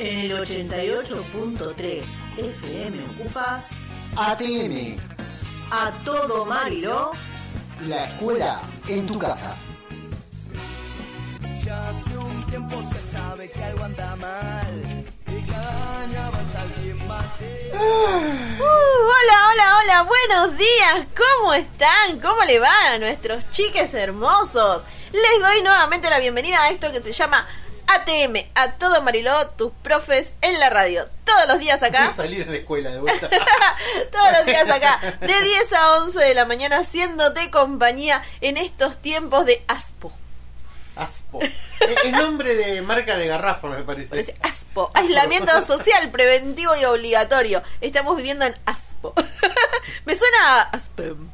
En el 88.3 FM ocupas ATM, a todo Mariló. la escuela en tu casa. Ya hace un tiempo se sabe que algo anda mal y cada año avanza alguien más. Uh, hola, hola, hola, buenos días, ¿cómo están? ¿Cómo le va a nuestros chiques hermosos? Les doy nuevamente la bienvenida a esto que se llama ATM, a todo Mariló, tus profes en la radio. Todos los días acá, Salir a la escuela de vuelta. todos los días acá, de 10 a 11 de la mañana, haciéndote compañía en estos tiempos de ASPO. Aspo. Es es nombre de marca de garrafa, me parece. Parece ASPO, aislamiento social preventivo y obligatorio. Estamos viviendo en ASPO. Me suena a ASPEM.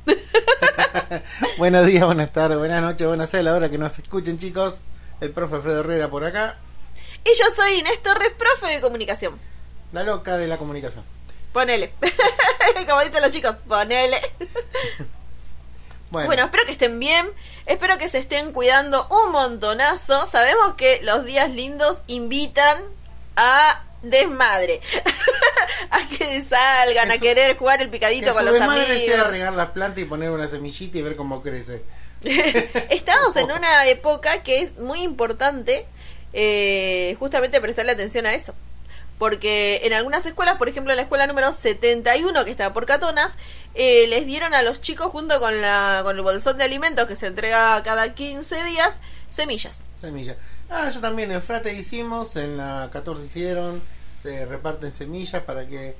Buenos días, buenas tardes, buenas noches, buenas a la hora que nos escuchen, chicos. El profe Alfredo Herrera por acá. Y yo soy Inés Torres, profe de comunicación. La loca de la comunicación. Ponele. Como dicen los chicos, ponele. Bueno, Bueno, espero que estén bien. Espero que se estén cuidando un montonazo. Sabemos que los días lindos invitan a desmadre. a que salgan, Que a su- querer jugar el que picadito su con los desmadre sea amigos. regar las plantas y poner una semillita y ver cómo crece. Estamos en una época que es muy importante eh, justamente prestarle atención a eso. Porque en algunas escuelas, por ejemplo en la escuela número 71 que está por Catonas, eh, les dieron a los chicos junto con, la, con el bolsón de alimentos que se entrega cada 15 días, semillas. Semillas. Ah, yo también en Frate hicimos, en la 14 hicieron, se reparten semillas para que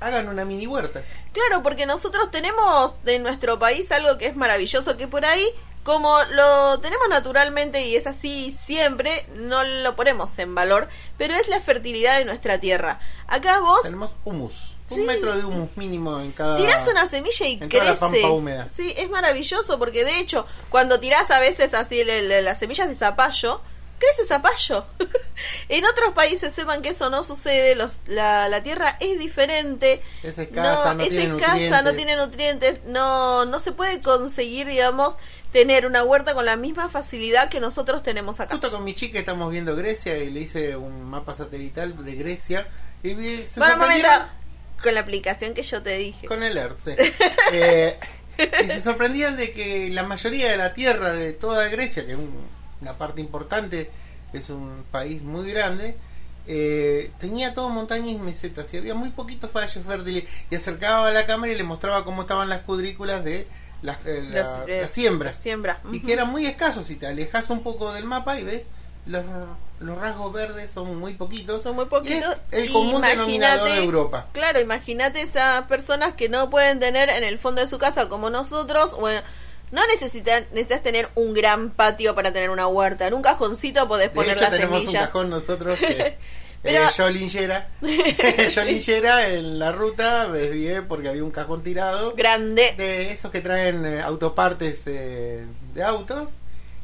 hagan una mini huerta. Claro, porque nosotros tenemos en nuestro país algo que es maravilloso, que por ahí, como lo tenemos naturalmente y es así siempre, no lo ponemos en valor, pero es la fertilidad de nuestra tierra. Acá vos Tenemos humus. Sí. Un metro de humus mínimo en cada... tirás una semilla y en toda la crece. pampa húmeda. Sí, es maravilloso porque de hecho, cuando tirás a veces así las semillas de zapallo, crece zapallo. en otros países sepan que eso no sucede, los, la, la tierra es diferente. Es escasa, no es tiene escasa, nutrientes. no tiene nutrientes, no, no se puede conseguir, digamos, tener una huerta con la misma facilidad que nosotros tenemos acá. Justo con mi chica estamos viendo Grecia y le hice un mapa satelital de Grecia y se Bueno, momento, con la aplicación que yo te dije. con el ERC. sí. Eh, y se sorprendían de que la mayoría de la tierra de toda Grecia, que es un- una parte importante, es un país muy grande, eh, tenía todo montañas y mesetas y había muy poquitos valles fértiles y acercaba a la cámara y le mostraba cómo estaban las cuadrículas de las, eh, la, Las, eh, las siembras. Siembra. y que eran muy escasos. Si te alejas un poco del mapa y ves, los, los rasgos verdes son muy poquitos. Son muy poquitos. es el común denominador de Europa. Claro, imagínate esas personas que no pueden tener en el fondo de su casa como nosotros. Bueno, no necesitan, necesitas tener un gran patio para tener una huerta. En un cajoncito podés De poner hecho, las tenemos un semillas. cajón nosotros que. Pero- eh, yo linchera. yo linchera en la ruta desvié porque había un cajón tirado Grande. de esos que traen eh, autopartes eh, de autos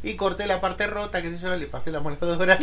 y corté la parte rota, que sé yo, le pasé la moladora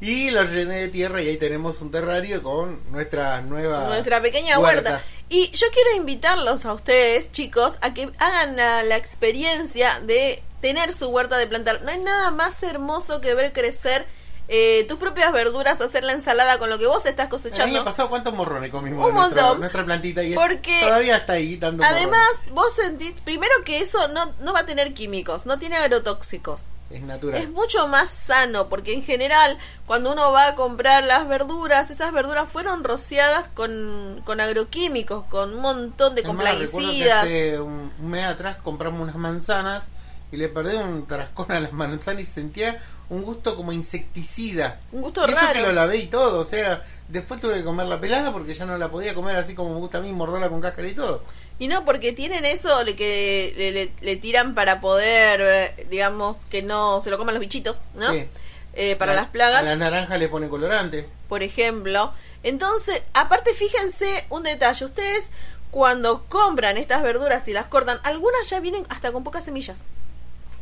y lo llené de tierra y ahí tenemos un terrario con nuestra nueva Nuestra pequeña huerta. Y yo quiero invitarlos a ustedes, chicos, a que hagan la, la experiencia de tener su huerta de plantar. No hay nada más hermoso que ver crecer eh, tus propias verduras, hacer la ensalada con lo que vos estás El cosechando. año pasado, ¿cuántos morrones comimos Un nuestra, montón. nuestra plantita? Y Porque todavía está ahí dando Además, morrones. vos sentís, primero que eso no, no va a tener químicos, no tiene agrotóxicos. Es natural. Es mucho más sano, porque en general, cuando uno va a comprar las verduras, esas verduras fueron rociadas con, con agroquímicos, con un montón de Es más, hace un, un mes atrás compramos unas manzanas y le perdí un trascón a las manzanas y sentía un gusto como insecticida. Un gusto y eso que raro. lo lavé y todo, o sea, después tuve que comer la pelada porque ya no la podía comer así como me gusta a mí, morderla con cáscara y todo. Y no, porque tienen eso le- que le, le- le tiran para poder, eh, digamos, que no se lo coman los bichitos, ¿no? Sí. Eh, para La- las plagas. A la naranja le pone colorante. por ejemplo. Entonces, aparte, fíjense un detalle. Ustedes, cuando compran estas verduras y las cortan, algunas ya vienen hasta con pocas semillas.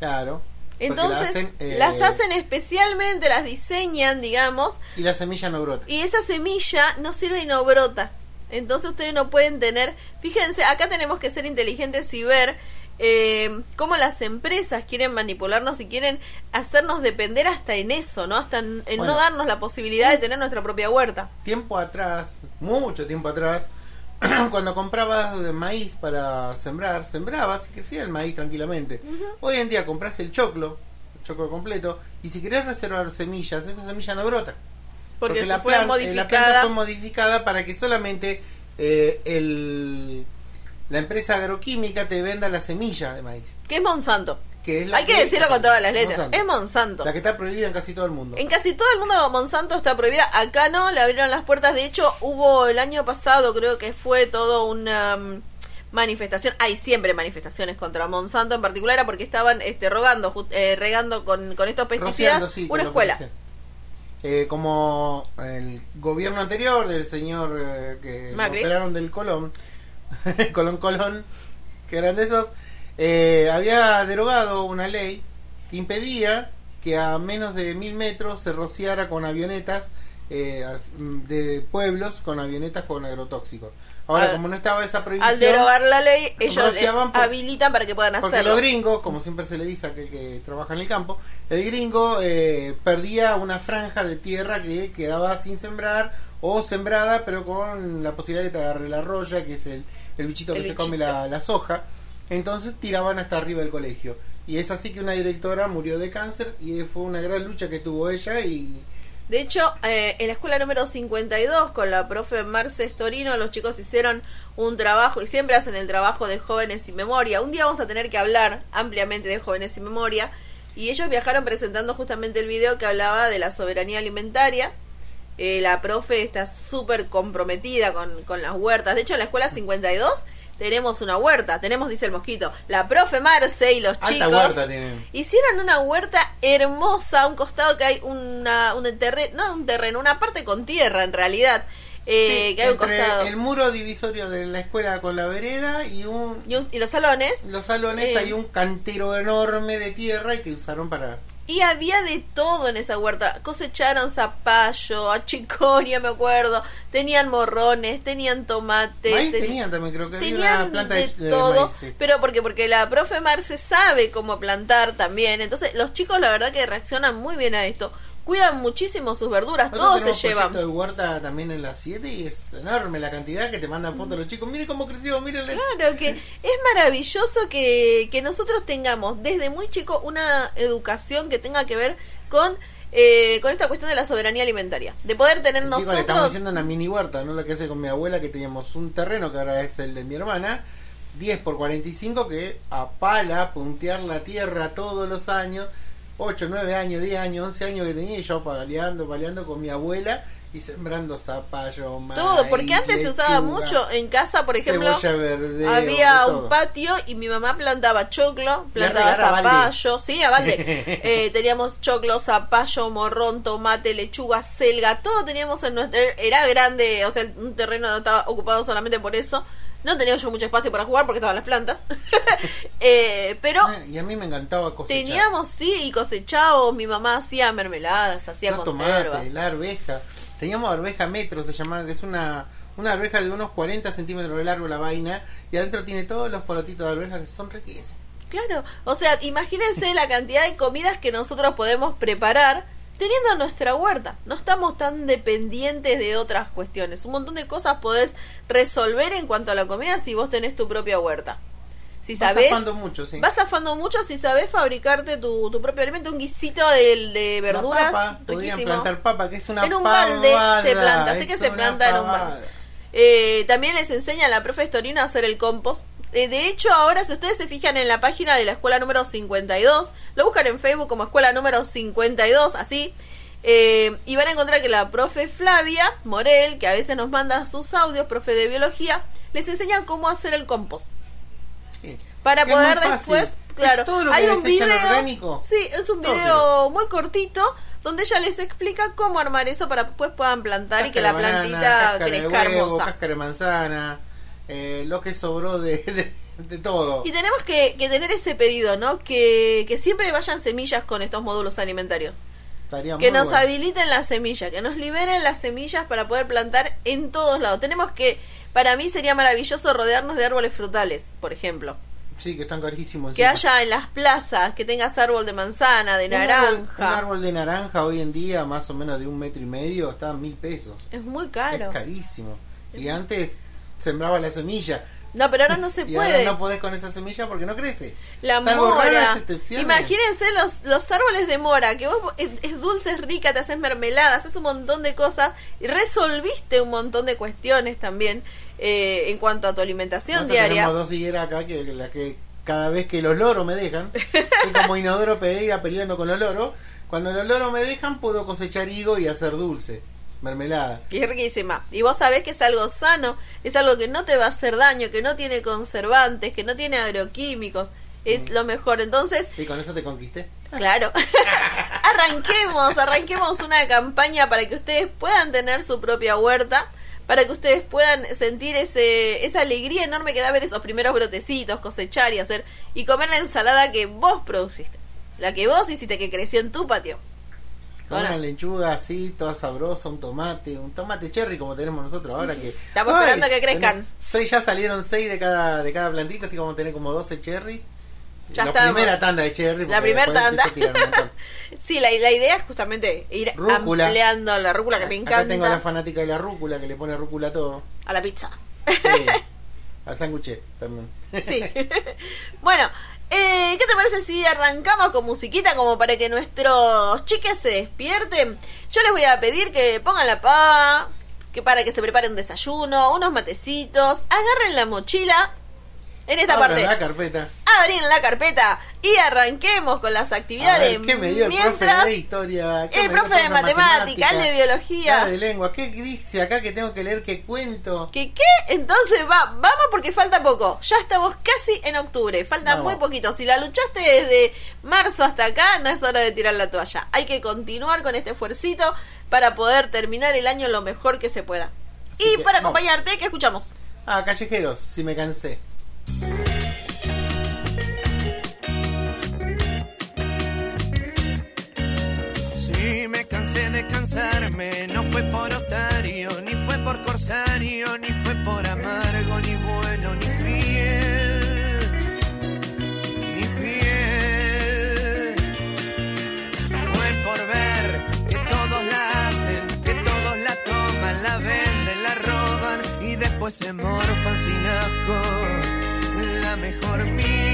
Claro. Entonces, hacen, eh, las hacen especialmente, las diseñan, digamos, Y la semilla no brota. y esa semilla no sirve y no brota. Entonces ustedes no pueden tener, fíjense, acá tenemos que ser inteligentes y ver eh, cómo las empresas quieren manipularnos y quieren hacernos depender hasta en eso, ¿no? Hasta en, en Bueno. no darnos la posibilidad de tener nuestra propia huerta. Tiempo atrás, mucho tiempo atrás, cuando comprabas maíz para sembrar, sembrabas y que sea el maíz tranquilamente. Hoy en día compras el choclo, el choclo completo, y si querés reservar semillas, esa semilla no brota. Porque, la, fue plan- eh, la modificada. planta fue modificada para que solamente eh, el, la empresa agroquímica te venda la semilla de maíz. que es Monsanto. Que es la Hay que decirlo con todas las letras. Monsanto. Es Monsanto. La que está prohibida en casi todo el mundo. En casi todo el mundo Monsanto está prohibida. Acá no, le abrieron las puertas. De hecho, hubo el año pasado, creo que fue todo una mm, manifestación. Hay siempre manifestaciones contra Monsanto en particular, porque estaban este, rogando, eh, regando con, con estos pesticidas Rociando, sí, una escuela. Eh, como el gobierno anterior del señor eh, que operaron del Colón, Colón Colón, que eran de esos, eh, había derogado una ley que impedía que a menos de mil metros se rociara con avionetas eh, de pueblos con avionetas con agrotóxicos. Ahora, como no estaba esa prohibición, Al derogar la ley, ellos eh, por- habilitan para que puedan porque hacerlo. los gringos, como siempre se le dice a aquel que trabaja en el campo, el gringo eh, perdía una franja de tierra que quedaba sin sembrar o sembrada, pero con la posibilidad de que te agarre la roya, que es el, el bichito El que se come la, la soja. Entonces tiraban hasta arriba del colegio. Y es así que una directora murió de cáncer y fue una gran lucha que tuvo ella y De hecho, eh, en la escuela número 52, con la profe Marce Storino, los chicos hicieron un trabajo y siempre hacen el trabajo de jóvenes sin memoria. Un día vamos a tener que hablar ampliamente de jóvenes sin memoria. Y ellos viajaron presentando justamente el video que hablaba de la soberanía alimentaria. Eh, la profe está súper comprometida con, con las huertas. De hecho, en la escuela 52 tenemos una huerta. Tenemos, dice el mosquito, la profe Marce y los alta chicos. huerta tienen. Hicieron una huerta hermosa, a un costado que hay una, un terreno, no un terreno, una parte con tierra en realidad, eh, Sí, que hay un costado. el muro divisorio de la escuela con la vereda y un Y, un- y los salones. los salones Eh. hay un cantero enorme de tierra y que usaron para Y había de todo en esa huerta. Cosecharon zapallo, achicoria, me acuerdo. Tenían morrones, tenían tomates. maíz ten- tenían también creo que había tenían una planta de, de, de todo, maíz, sí. pero porque porque la profe Marce sabe cómo plantar también. Entonces, los chicos la verdad que reaccionan muy bien a esto. Cuidan muchísimo sus verduras, Nosotros todos se llevan. de huerta también en las 7 y es enorme la cantidad que te mandan fotos los chicos. Miren cómo creció, mírenle. Claro que es maravilloso que, que nosotros tengamos desde muy chico una educación que tenga que ver con, eh, con esta cuestión de la soberanía alimentaria. De poder tener Chicos, le estamos nosotros... haciendo una mini huerta, no la que hace con mi abuela, que teníamos un terreno que ahora es el de mi hermana, 10 por 45, que a pala, puntear la tierra todos los años, 8, 9 años, 10 años, 11 años que tenía, y yo paleando, paleando con mi abuela y sembrando zapallo, maíz, Todo, porque antes se usaba mucho en casa, por ejemplo, había un patio y mi mamá plantaba choclo, plantaba a zapallo, sí, a balde. Eh, teníamos choclo, zapallo, morrón, tomate, lechuga, selga, todo teníamos en nuestro... Era grande, o sea, un terreno estaba ocupado solamente por eso. No tenía yo mucho espacio para jugar porque estaban las plantas. Eh, pero Ah, Y a mí me encantaba cosechar. teníamos, sí, y cosechábamos. Mi mamá hacía mermeladas, hacía Los conservas. tomates, la arveja. Teníamos arveja metro, se llamaba, que es una, una arveja de unos 40 centímetros de largo la vaina. Y adentro tiene todos los porotitos de arveja que son riquísimos. Claro, o sea, imagínense la cantidad de comidas que nosotros podemos preparar teniendo nuestra huerta. No estamos tan dependientes de otras cuestiones. Un montón de cosas podés resolver en cuanto a la comida si vos tenés tu propia huerta. Si Vas sabés, zafando mucho, sí. vas zafando mucho si sabés fabricarte tu, tu propio alimento, un guisito de, verduras papa, riquísimo. plantar papa, que es una En un balde se planta, sé que se planta en un balde. Eh, también les enseña la profe Storino a hacer el compost. Eh, de hecho, ahora si ustedes se fijan en la página de la escuela número 52, lo buscan en Facebook como escuela número 52, así, eh, y van a encontrar que la profe Flavia Morel, que a veces nos manda sus audios, profe de biología, les enseña cómo hacer el compost. Sí. Para Que poder después, claro, todo lo que hay un video, orgánico. sí, es un Todo video muy cortito donde ella les explica cómo armar eso para que después puedan plantar y que la plantita de crezca huevo, hermosa. Cáscara de manzana, eh, lo que sobró de, de, de todo. Y tenemos que, que tener ese pedido, ¿no? Que, que siempre vayan semillas con estos módulos alimentarios. Estaría Que nos bueno. habiliten las semillas, que nos liberen las semillas para poder plantar en todos lados. Tenemos que, para mí sería maravilloso rodearnos de árboles frutales, por ejemplo. Sí, que están carísimos. Que encima. haya en las plazas, que tengas árbol de manzana, de Un árbol- Un naranja. árbol de naranja hoy en día, más o menos de un metro y medio, está a mil pesos. Es muy caro. Es carísimo. Y antes sembraba la semilla. No, pero ahora no se y puede. ahora no podés con esa semilla porque no crece. La Salvo mora. Imagínense los, los árboles de mora, que vos es, es dulce, es rica, te haces mermelada, haces un montón de cosas y resolviste un montón de cuestiones también eh, en cuanto a tu alimentación Nosotros diaria. Tenemos dos higueras acá que, la que cada vez que los loros me dejan, es como Inodoro Pereira peleando con los loros. Cuando los loros me dejan, puedo cosechar higo y hacer dulce, mermelada. Y es riquísima. Y vos sabés que es algo sano, es algo que no te va a hacer daño, que no tiene conservantes, que no tiene agroquímicos. Es Mm. lo mejor. Entonces, Y con eso te conquisté. Claro. arranquemos, arranquemos una campaña para que ustedes puedan tener su propia huerta, para que ustedes puedan sentir ese esa alegría enorme que da ver esos primeros brotecitos, cosechar y hacer y comer la ensalada que vos produciste, la que vos hiciste que creció en tu patio. Ahora, una lechuga así, toda sabrosa, un tomate, un tomate cherry como tenemos nosotros ahora que... Estamos esperando que crezcan. Seis, ya salieron seis de cada, de cada plantita, así como tener como 12 cherry. Ya la estamos. primera tanda de cherry. La porque primer después tanda. sí, la, la idea es justamente ir Rúcula. ampliando la rúcula que me Acá encanta tengo a la fanática de la rúcula que le pone rúcula a todo. a la pizza. Sí. Al sándwich también. Sí. bueno, eh, ¿qué te parece si arrancamos con musiquita como para que nuestros chiques se despierten? Yo les voy a pedir que pongan la pa, que para que se prepare un desayuno, unos matecitos, agarren la mochila en esta Abran parte. la carpeta. Abren la carpeta y arranquemos con las A actividades. ver, ¿Qué me dio el profe mientras de historia? ¿Qué el profe de matemática, el de biología. el de lengua. ¿Qué dice acá que tengo que leer? ¿Qué cuento? ¿Qué qué? Entonces va, vamos porque falta poco. Ya estamos casi en octubre, falta Vamos. muy poquito. Si la luchaste desde marzo hasta acá, no es hora de tirar la toalla. Hay que continuar con este esfuercito para poder terminar el año lo mejor que se pueda. Así y que, para vamos. acompañarte, ¿qué escuchamos? Ah, callejeros, si me cansé. Sí, me cansé de cansarme, no fue por otario, ni fue por corsario, ni fue por amargo, ni bueno, ni fiel, ni fiel. Fue por ver que todos la hacen, que todos la toman, la venden, la roban y después se morfan sin asco. Mejor miel,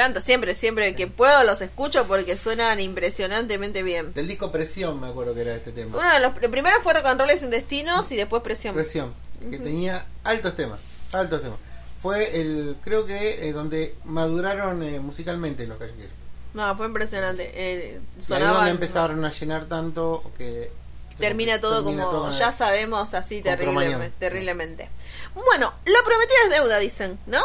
encanta, siempre, siempre que puedo los escucho porque suenan impresionantemente bien. Del disco Presión me acuerdo que era este tema. Uno de los pr- primero fue Rock and Roll sin destinos y después Presión. Presión, que tenía altos temas, altos temas. Fue el, creo que eh, donde maduraron eh, musicalmente los callejeros. No, fue impresionante. Eh, Y donde empezaron a llenar tanto que termina todo termina como todo ya sabemos así terriblemente, terriblemente. Bueno, lo prometido es deuda, dicen, ¿no?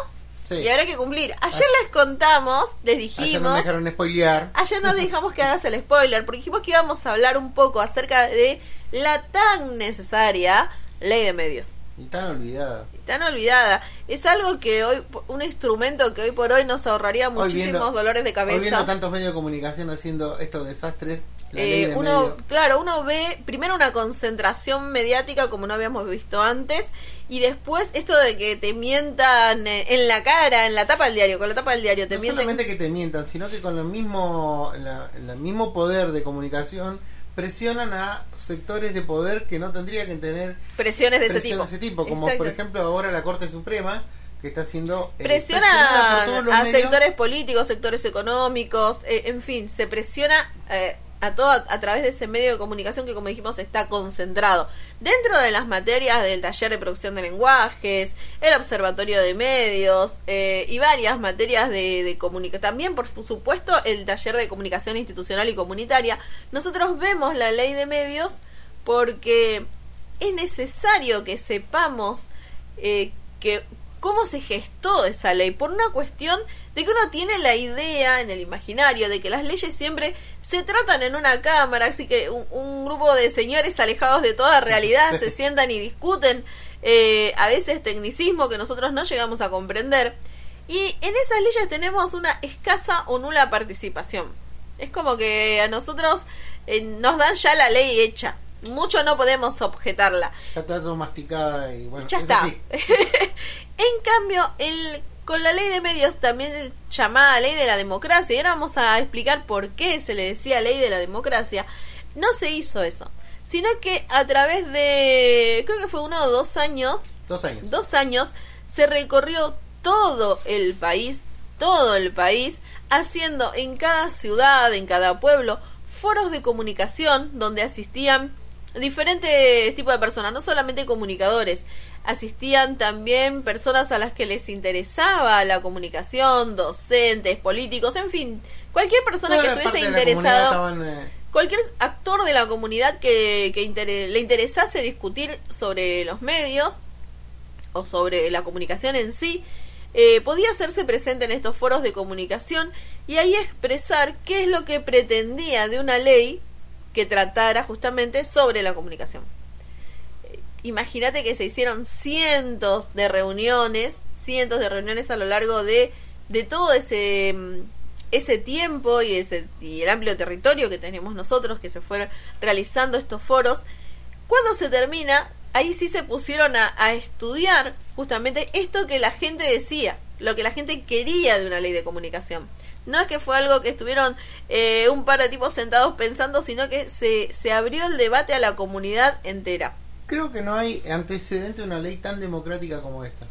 Sí. Y habrá que cumplir. Ayer Ayer- les contamos, les Ayer dijimos, me dejaron spoilear. ayer nos dejamos que hagas el spoiler, porque dijimos que íbamos a hablar un poco acerca de la tan necesaria ley de medios. Y tan olvidada. Tan olvidada. Es algo que hoy, un instrumento que hoy por hoy nos ahorraría muchísimos viendo- dolores de Hoy viendo cabeza. tantos medios de comunicación haciendo estos desastres, Eh, de uno, medio- claro, uno ve primero una concentración mediática como no habíamos visto antes y después esto de que te mientan eh, en la cara, en la tapa del diario, con la tapa del diario te no mienten. solamente que te mientan, sino que con el mismo, la- el mismo poder de comunicación presionan a sectores de poder que no tendría que tener presiones de ese tipo. de ese tipo, como Exacto. por ejemplo ahora la Corte Suprema que está haciendo eh, presiona a medios. sectores políticos, sectores económicos, eh, en fin, se presiona eh, a todo a, través de ese medio de comunicación que como dijimos está concentrado dentro de las materias del taller de producción de lenguajes, el observatorio de medios eh, y varias materias de, de comunicación. También, por supuesto, el taller de comunicación institucional y comunitaria. Nosotros vemos la ley de medios porque es necesario que sepamos eh, que cómo se gestó esa ley por una cuestión de que uno tiene la idea en el imaginario de que las leyes siempre se tratan en una cámara así que un, un grupo de señores alejados de toda realidad se sientan y discuten eh, a veces tecnicismo que nosotros no llegamos a comprender. Y en esas leyes tenemos una escasa o nula participación. Es como que a nosotros eh, nos dan ya la ley hecha. Mucho no podemos objetarla. Ya está todo masticada y bueno, ya es está. en cambio, el, con la ley de medios, también llamada ley de la democracia, y ahora vamos a explicar por qué se le decía ley de la democracia, no se hizo eso, sino que a través de, creo que fue uno o dos años, Dos años. dos años, se recorrió todo el país, todo el país, haciendo en cada ciudad, en cada pueblo, foros de comunicación donde asistían diferentes tipos de personas, no solamente comunicadores, asistían también personas a las que les interesaba la comunicación, docentes, políticos, en fin, cualquier persona Toda que estuviese interesado estaban, eh, cualquier actor de la comunidad que, que inter- le interesase discutir sobre los medios o sobre la comunicación en sí, eh, podía hacerse presente en estos foros de comunicación y ahí expresar qué es lo que pretendía de una ley que tratara justamente sobre la comunicación. Imagínate que se hicieron cientos de reuniones, cientos de reuniones a lo largo de, de todo ese, mm, ese tiempo y, ese, y el amplio territorio que tenemos nosotros, que se fueron realizando estos foros. Cuando se termina, ahí sí se pusieron a, a estudiar justamente esto que la gente decía, lo que la gente quería de una ley de comunicación. No es que fue algo que estuvieron eh, un par de tipos sentados pensando, sino que se, se abrió el debate a la comunidad entera. Creo que no hay antecedente de una ley tan democrática como esta.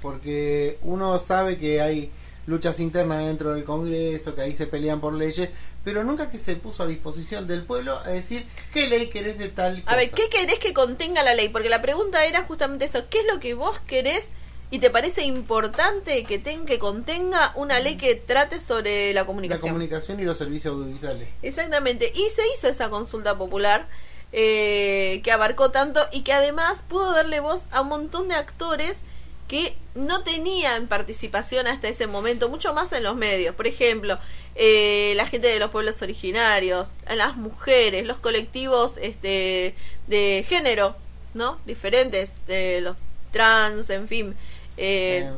Porque uno sabe que hay luchas internas dentro del Congreso, que ahí se pelean por leyes, pero nunca que se puso a disposición del pueblo a decir qué ley querés de tal cosa. A ver, ¿qué querés que contenga la ley? Porque la pregunta era justamente eso, ¿qué es lo que vos querés y te parece importante que, ten, que contenga una ley que trate sobre la La comunicación? comunicación y los servicios audiovisuales. Exactamente, y se hizo esa consulta popular eh, que abarcó tanto y que además pudo darle voz a un montón de actores que no tenían participación hasta ese momento, mucho más en los medios. Por ejemplo, eh, la gente de los pueblos originarios, las mujeres, los colectivos este, de género, ¿no? Diferentes, de los trans, en fin. eh, Eh,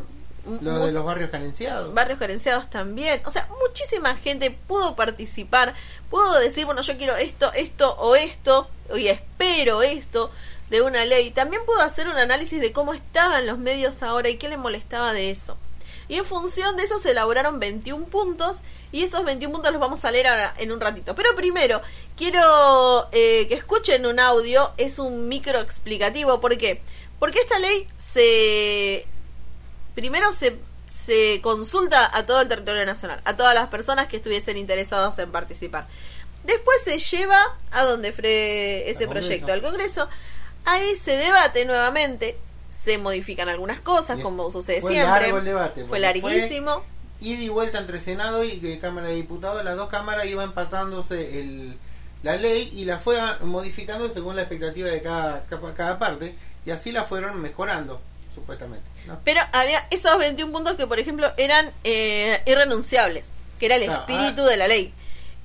Lo de los barrios carenciados. barrios carenciados también. O sea, muchísima gente pudo participar, pudo decir, bueno, yo quiero esto, esto o esto, y espero esto de una ley. También pudo hacer un análisis de cómo estaban los medios ahora y qué le molestaba de eso. Y en función de eso se elaboraron 21 puntos y esos 21 puntos los vamos a leer ahora en un ratito. Pero primero, quiero eh, que escuchen un audio, es un micro explicativo. ¿Por qué? Porque esta ley se primero se se consulta a todo el territorio nacional, a todas las personas que estuviesen interesados en participar. Después se lleva a donde fue ese Al proyecto, al Congreso. Ahí se debate nuevamente, se modifican algunas cosas, como sucede Fue siempre. largo el debate, Fue larguísimo. ida y vuelta entre Senado y eh, Cámara de Diputados, las dos cámaras iban empatándose el, la ley y la fue modificando según la expectativa de cada, cada, cada parte y así la fueron mejorando, supuestamente. ¿no? Pero había esos 21 puntos que, por ejemplo, eran eh, irrenunciables, que era el Ah, espíritu ah. de la ley.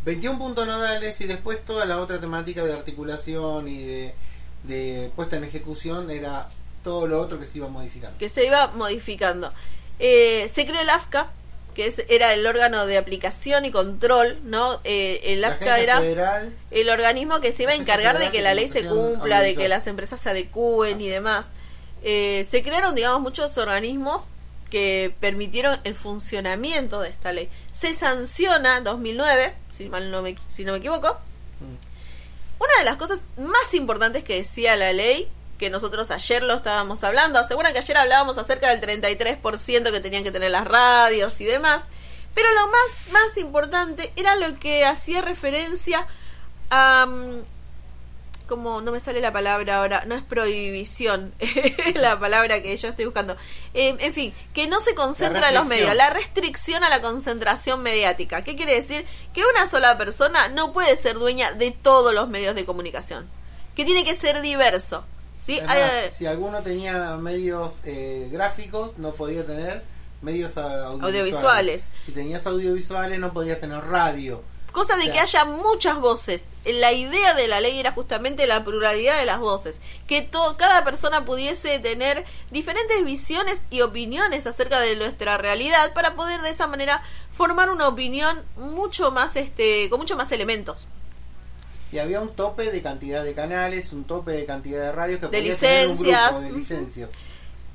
21 puntos nodales y después toda la otra temática de articulación y de, de puesta en ejecución era todo lo otro que se iba modificando. que se iba modificando. Eh, se creó el AFCA, que es- era el órgano de aplicación y control, ¿no? Eh, el AFCA era Federal, el organismo que se iba a encargar de que la ley se cumpla, de que las empresas se adecúen y demás. Eh, se crearon, digamos, muchos organismos que permitieron el funcionamiento de esta ley. Se sanciona en 2009, si, mal no me, si no me equivoco, mm, una de las cosas más importantes que decía la ley, que nosotros ayer lo estábamos hablando, aseguran que ayer hablábamos acerca del 33% que tenían que tener las radios y demás, pero lo más, más importante era lo que hacía referencia a... mm, como no me sale la palabra ahora, no es prohibición, la palabra que yo estoy buscando. Eh, en fin, que no se concentra en los medios, la restricción a la concentración mediática. ¿Qué quiere decir? Que una sola persona no puede ser dueña de todos los medios de comunicación, que tiene que ser diverso. ¿sí? Hay- si alguno tenía medios eh, gráficos, no podía tener medios audiovisuales. Audiovisuales. Si tenías audiovisuales, no podías tener radio. Cosa de que haya muchas voces. La idea de la ley era justamente la pluralidad de las voces. Que cada persona pudiese tener diferentes visiones y opiniones acerca de nuestra realidad para poder de esa manera formar una opinión mucho más, este, con mucho más elementos. Y había un tope de cantidad de canales, un tope de cantidad de radios que De podía tener un grupo de licencias.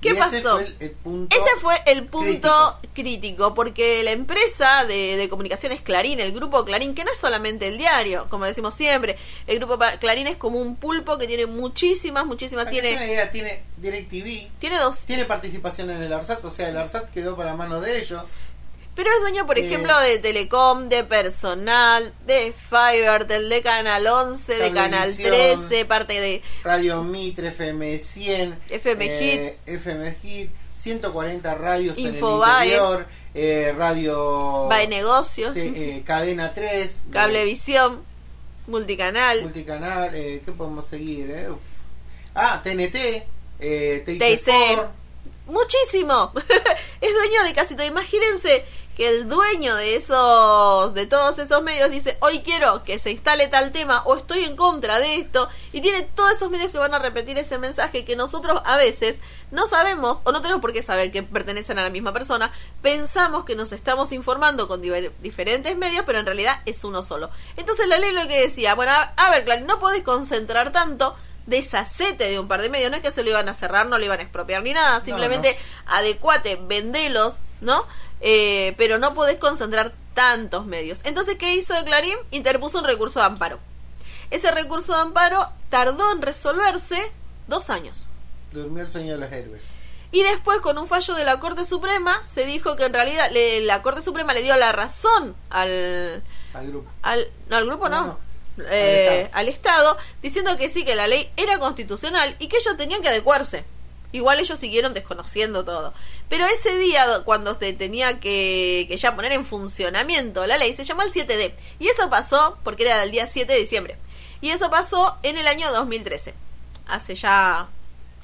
¿Qué Y ese pasó? fue el, el punto Ese fue el punto crítico. crítico, porque la empresa de, de comunicaciones Clarín, el grupo Clarín, que no es solamente el diario, como decimos siempre, el grupo Clarín es como un pulpo que tiene muchísimas, muchísimas, tiene, idea, tiene DirecTV, tiene dos tiene participación en el ARSAT, o sea, el ARSAT quedó para mano de ellos. Pero es dueño, por Eh, ejemplo, de Telecom, de Personal, de Fivertel, de Canal 11, de Canal Cablevisión. 13, parte de... Radio Mitre, FM 100, FM eh, FM Hit, 140 radios Infobae. en el interior, eh, radio Va de negocios, eh, Cadena 3, de- Cablevisión, Multicanal, multicanal, eh, ¿qué podemos seguir? eh? Ah, TNT, eh, TIC TIC. Sport, muchísimo. es dueño de casi todo. Imagínense que el dueño de esos, de todos esos medios dice, hoy quiero que se instale tal tema o estoy en contra de esto y tiene todos esos medios que van a repetir ese mensaje que nosotros a veces no sabemos o no tenemos por qué saber que pertenecen a la misma persona. Pensamos que nos estamos informando con diferentes medios, pero en realidad es uno solo. Entonces la ley lo que decía, bueno, a, a ver, claro, no podés concentrar tanto deshacete de un par de medios, no es que se lo iban a cerrar, no lo iban a expropiar ni nada, No, simplemente adecuate, vendelos, ¿no? Eh, pero no podés concentrar tantos medios. Entonces, ¿qué hizo Clarín? Interpuso un recurso de amparo. Ese recurso de amparo tardó en resolverse dos años. durmió el sueño de los héroes. Y después, con un fallo de la Corte Suprema, se dijo que en realidad le- la Corte Suprema le dio la razón al, Al grupo. al, no, al grupo no, No, no. Eh, Al al, estado. diciendo que sí, que la ley era constitucional y que ellos tenían que adecuarse. Igual ellos siguieron desconociendo todo. Pero ese día, cuando se tenía que, que ya poner en funcionamiento la ley, se llamó el 7D. Y eso pasó porque era del día 7 de diciembre. Y eso pasó en el año 2013. Hace ya...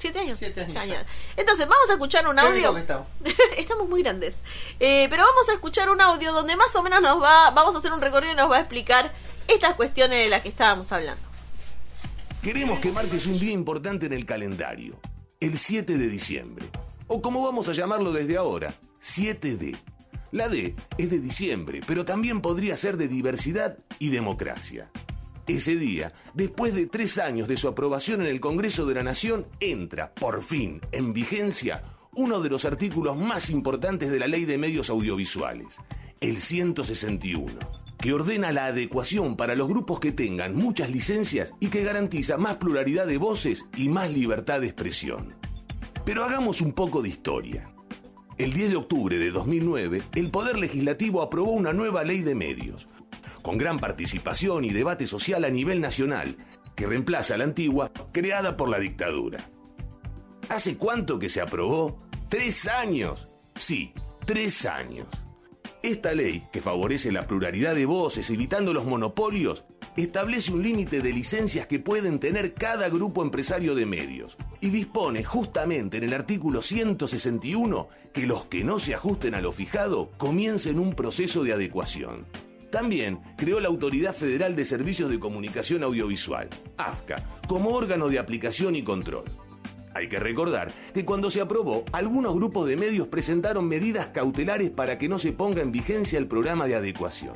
¿Siete años? Siete años. Entonces, vamos a escuchar un audio. Estamos muy grandes. Eh, pero vamos a escuchar un audio donde más o menos nos va, vamos a hacer un recorrido y nos va a explicar estas cuestiones de las que estábamos hablando. Queremos que marques un día importante en el calendario, el 7 de diciembre, o como vamos a llamarlo desde ahora, 7D. La D es de diciembre, pero también podría ser de diversidad y democracia. Ese día, después de tres años de su aprobación en el Congreso de la Nación, entra, por fin, en vigencia uno de los artículos más importantes de la Ley de Medios Audiovisuales, el 161, que ordena la adecuación para los grupos que tengan muchas licencias y que garantiza más pluralidad de voces y más libertad de expresión. Pero hagamos un poco de historia. el 10 de octubre de 2009, el Poder Legislativo aprobó una nueva ley de medios, con gran participación y debate social a nivel nacional, que reemplaza a la antigua creada por la dictadura. ¿Hace cuánto que se aprobó? Tres años. Sí, tres años. Esta ley, que favorece la pluralidad de voces evitando los monopolios, establece un límite de licencias que pueden tener cada grupo empresario de medios y dispone justamente en el artículo 161 que los que no se ajusten a lo fijado comiencen un proceso de adecuación. También creó la Autoridad Federal de Servicios de Comunicación Audiovisual, AFCA, como órgano de aplicación y control. Hay que recordar que cuando se aprobó, algunos grupos de medios presentaron medidas cautelares para que no se ponga en vigencia el programa de adecuación.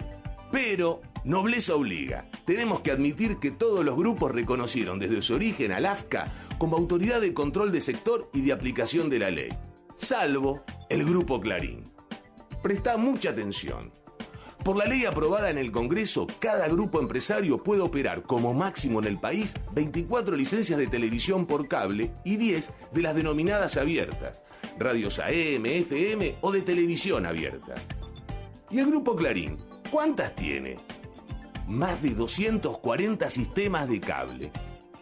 Pero, nobleza obliga, tenemos que admitir que todos los grupos reconocieron desde su origen al AFCA como autoridad de control de sector y de aplicación de la ley, salvo el Grupo Clarín. Presta mucha atención. Por la ley aprobada en el Congreso, cada grupo empresario puede operar como máximo en el país 24 licencias de televisión por cable y 10 de las denominadas abiertas, radios AM, FM o de televisión abierta. ¿Y el grupo Clarín? ¿Cuántas tiene? Más de 240 sistemas de cable.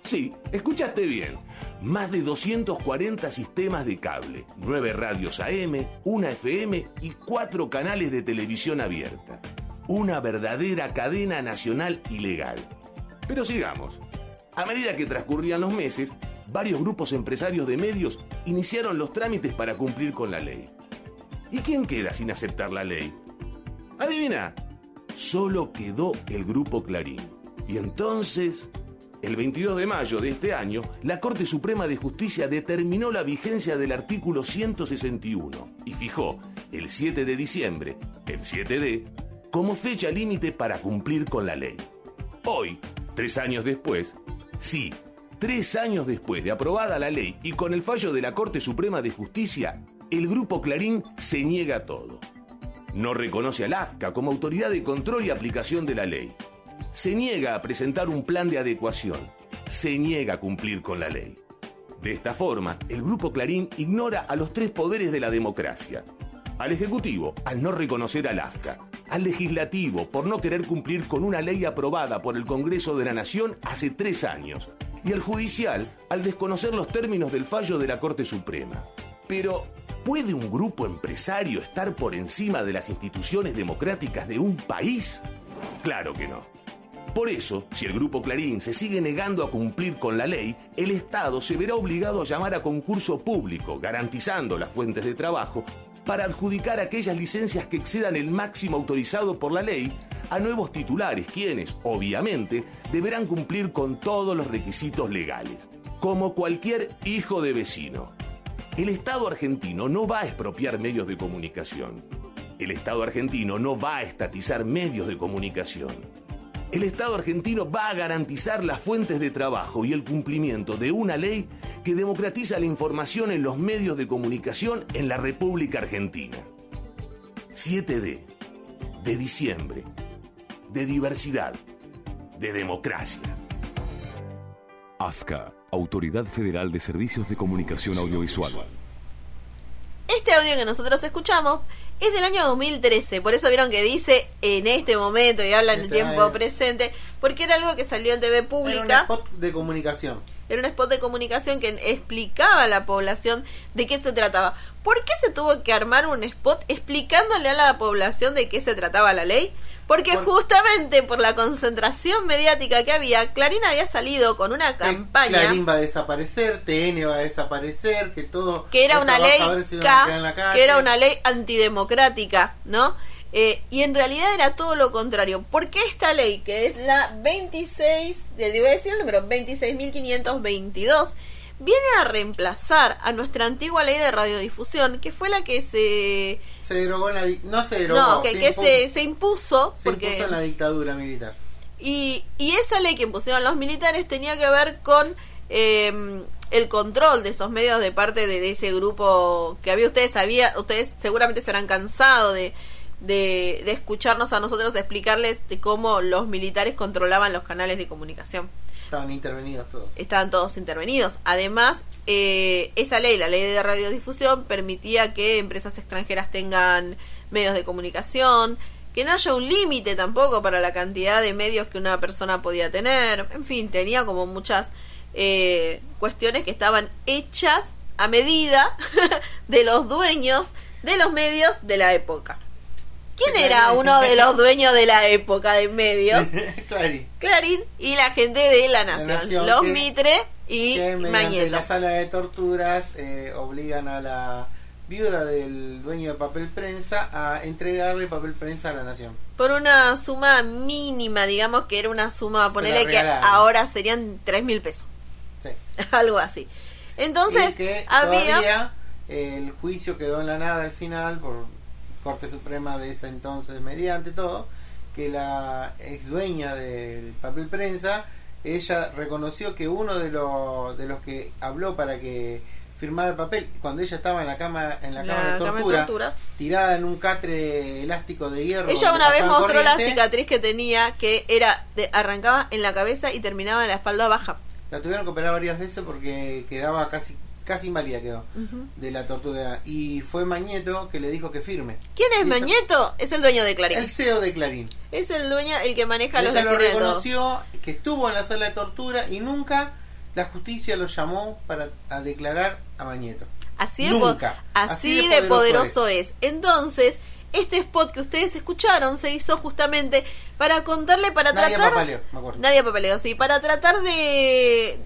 Sí, escuchaste bien. Más de 240 sistemas de cable, 9 radios AM, una FM y 4 canales de televisión abierta. Una verdadera cadena nacional ilegal. Pero sigamos. A medida que transcurrían los meses, varios grupos empresarios de medios iniciaron los trámites para cumplir con la ley. ¿Y quién queda sin aceptar la ley? Adivina, solo quedó el grupo Clarín. Y entonces, el 22 de mayo de este año, la Corte Suprema de Justicia determinó la vigencia del artículo 161 y fijó el 7 de diciembre, el 7D, como fecha límite para cumplir con la ley. Hoy, tres años después, sí, tres años después de aprobada la ley y con el fallo de la Corte Suprema de Justicia, el Grupo Clarín se niega a todo. No reconoce al AFCA como autoridad de control y aplicación de la ley. Se niega a presentar un plan de adecuación. Se niega a cumplir con la ley. De esta forma, el Grupo Clarín ignora a los tres poderes de la democracia. Al Ejecutivo, al no reconocer al AFCA. Al Legislativo, por no querer cumplir con una ley aprobada por el Congreso de la Nación hace tres años. Y al Judicial, al desconocer los términos del fallo de la Corte Suprema. Pero, ¿Puede un grupo empresario estar por encima de las instituciones democráticas de un país? Claro que no. Por eso, si el Grupo Clarín se sigue negando a cumplir con la ley, el Estado se verá obligado a llamar a concurso público, garantizando las fuentes de trabajo, para adjudicar aquellas licencias que excedan el máximo autorizado por la ley a nuevos titulares, quienes, obviamente, deberán cumplir con todos los requisitos legales, como cualquier hijo de vecino. El Estado argentino no va a expropiar medios de comunicación. El Estado argentino no va a estatizar medios de comunicación. El Estado argentino va a garantizar las fuentes de trabajo y el cumplimiento de una ley que democratiza la información en los medios de comunicación en la República Argentina. 7D, de diciembre, de diversidad, de democracia. AFCA, Autoridad Federal de Servicios de Comunicación Audiovisual. Este audio que nosotros escuchamos es del año 2013, por eso vieron que dice en este momento y habla en el tiempo presente, porque era algo que salió en TV Era un pública. spot de comunicación. Era un spot de comunicación que explicaba a la población de qué se trataba. ¿Por qué se tuvo que armar un spot explicándole a la población de qué se trataba la ley? Porque Por- justamente por la concentración mediática que había, Clarín había salido con una campaña Clarín va a desaparecer, TN va a desaparecer, que todo. que era una ley K, que era una ley antidemocrática, ¿no? Eh, y en realidad era todo lo contrario. Porque esta ley, que es la 26, le voy a decir el número, 26.522, viene a reemplazar a nuestra antigua ley de radiodifusión, que fue la que se... Se derogó en la. No se derogó. No, que, se que impuso- se, se impuso, se porque... impuso en la dictadura militar. Y, y esa ley que impusieron los militares tenía que ver con eh, el control de esos medios de parte de, de ese grupo que había ustedes había ustedes seguramente se habrán cansado de, de, de escucharnos a nosotros explicarles de cómo los militares controlaban los canales de comunicación. Estaban intervenidos todos. Estaban todos intervenidos. Además, eh, esa ley, la ley de radiodifusión, permitía que empresas extranjeras tengan medios de comunicación, que no haya un límite tampoco para la cantidad de medios que una persona podía tener. En fin, tenía como muchas eh, cuestiones que estaban hechas a medida de los dueños de los medios de la época. ¿Quién era uno de los dueños de la época de medios? Clarín. Clarín y la gente de La Nación. Nación, los que- Mitre y que Mañeto. la sala de torturas eh, obligan a la viuda del dueño de papel prensa a entregarle papel prensa a la nación. Por una suma mínima, digamos que era una suma, Se ponele la que ahora serían tres mil pesos. Sí. Algo así. Entonces, y que había... todavía eh, el juicio quedó en la nada al final por Corte Suprema de ese entonces mediante todo que la ex dueña del papel prensa ella reconoció que uno de los de los que habló para que firmara el papel cuando ella estaba en la cama en la, La cama, de tortura, tirada en un catre elástico de hierro Ella una vez mostró la corriente, cicatriz que tenía, que era de, arrancaba en la cabeza y terminaba en la espalda baja. la tuvieron que operar varias veces porque quedaba casi casi inválida quedó de la tortura y fue Mañeto que le dijo que firme ¿Quién es Mañeto? Es el dueño de Clarín. el CEO de Clarín Es el dueño, el que maneja los ella lo reconoció que estuvo en la sala de tortura y nunca la justicia lo llamó para a declarar a Mañeto Así Nunca. así Así de de poderoso, poderoso es. Entonces, este spot que ustedes escucharon se hizo justamente para contarle, para Nadie tratar... papaleó, me acuerdo. Nadie papeleo, sí. Para tratar de...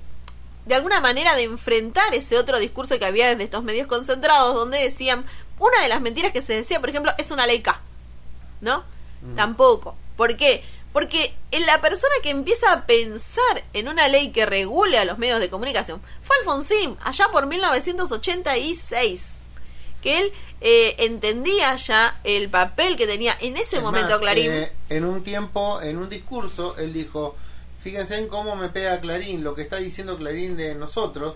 De alguna manera de enfrentar ese otro discurso que había desde estos medios concentrados, donde decían, una de las mentiras que se decía, por ejemplo, es una ley K. ¿No? Tampoco. ¿Por qué? Porque en la persona que empieza a pensar en una ley que regule a los medios de comunicación fue Alfonsín, allá por 1986. Que él eh, entendía ya el papel que tenía en ese Es momento más, Clarín. eh, en un tiempo en un discurso él dijo fíjense en cómo me pega Clarín lo que está diciendo Clarín de nosotros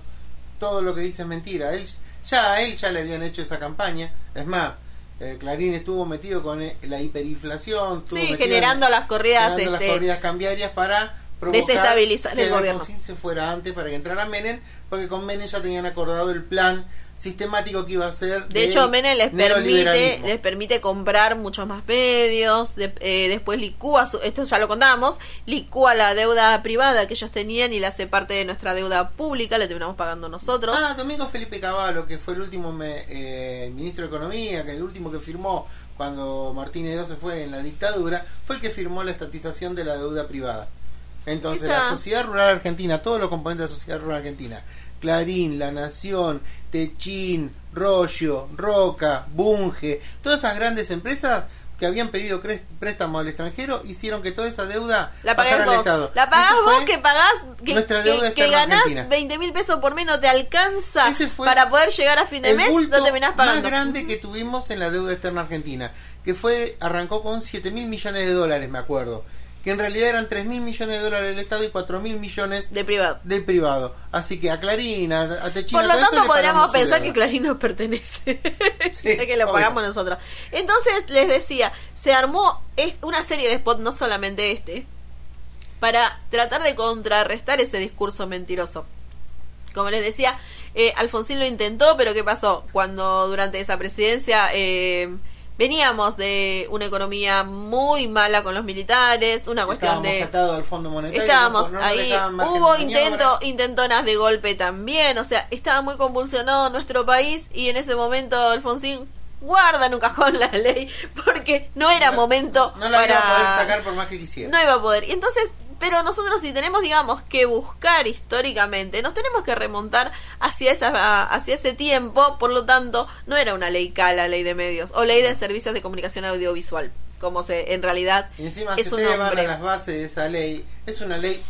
todo lo que dice es mentira él ya a él ya le habían hecho esa campaña es más eh, Clarín estuvo metido con eh, la hiperinflación estuvo Sí, generando en- las corridas, generando las este, corridas cambiarias para desestabilizar que el gobierno. Se fuera antes para que entrara Menem porque con Menem ya tenían acordado el plan sistemático que iba a ser De hecho, Menem les permite, les permite comprar muchos más medios, de- eh, después licúa, su- esto ya lo contábamos, licúa la deuda privada que ellos tenían y la hace parte de nuestra deuda pública, la terminamos pagando nosotros. Ah, Domingo Felipe Cavallo, que fue el último me- eh, ministro de Economía, que el último que firmó cuando Martínez II se fue en la dictadura, fue el que firmó la estatización de la deuda privada. Entonces, Esa- la Sociedad Rural Argentina, todos los componentes de la Sociedad Rural Argentina, Clarín, La Nación, Techín, Rollo, Roca, Bunge, todas esas grandes empresas que habían pedido préstamo al extranjero, hicieron que toda esa deuda La pasara al. Estado. La pagás vos que pagás, que, nuestra deuda que ganás argentina. 20 mil pesos por mes, no te alcanza Ese fue para poder llegar a fin de el mes, bulto no terminás pagando. más grande que tuvimos en la deuda externa argentina, que fue arrancó con 7 mil millones de dólares, me acuerdo, que en realidad eran 3 mil millones de dólares del Estado y 4 mil millones De privado. del privado. Así que a Clarín, a, a Techina, Por lo tanto, podríamos pensar que Clarín nos pertenece. Sí, que lo obvio. pagamos nosotros. Entonces, les decía, se armó una serie de spots, no solamente este, para tratar de contrarrestar ese discurso mentiroso. Como les decía, eh, Alfonsín lo intentó, pero ¿qué pasó? Cuando durante esa presidencia eh, veníamos de una economía muy mala con los militares, una cuestión Estábamos de... atados al Fondo Monetario. Estábamos no ahí, hubo intento, intentonas de golpe también, o sea, estaba muy convulsionado nuestro país y en ese momento Alfonsín guarda en un cajón la ley porque no era momento No la para iba a poder sacar por más que quisiera. no iba a poder. Y entonces, pero nosotros si tenemos, digamos, que buscar históricamente, nos tenemos que remontar hacia esa hacia ese tiempo, por lo tanto, no era una ley K la ley de medios o ley de servicios de comunicación audiovisual, como se en realidad Y encima, es si un nombre. las bases de esa ley, es una ley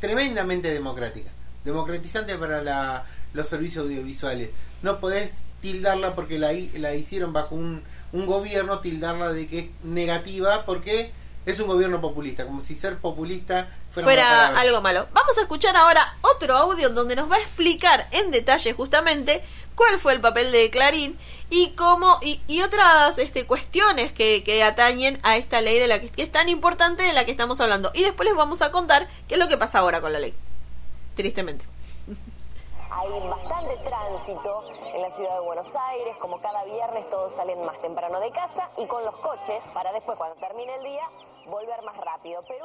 tremendamente democrática, democratizante para la- los servicios audiovisuales. No podés tildarla porque la, la hicieron bajo un, un gobierno, tildarla de que es negativa porque es un gobierno populista, como si ser populista fuera, fuera algo malo. Vamos a escuchar ahora otro audio donde nos va a explicar en detalle justamente cuál fue el papel de Clarín y cómo y, y otras este, cuestiones que, que atañen a esta ley de la que, que es tan importante de la que estamos hablando. Y después les vamos a contar qué es lo que pasa ahora con la ley. Tristemente. Hay bastante tránsito en la ciudad de Buenos Aires, como cada viernes todos salen más temprano de casa y con los coches para después cuando termine el día volver más rápido. Pero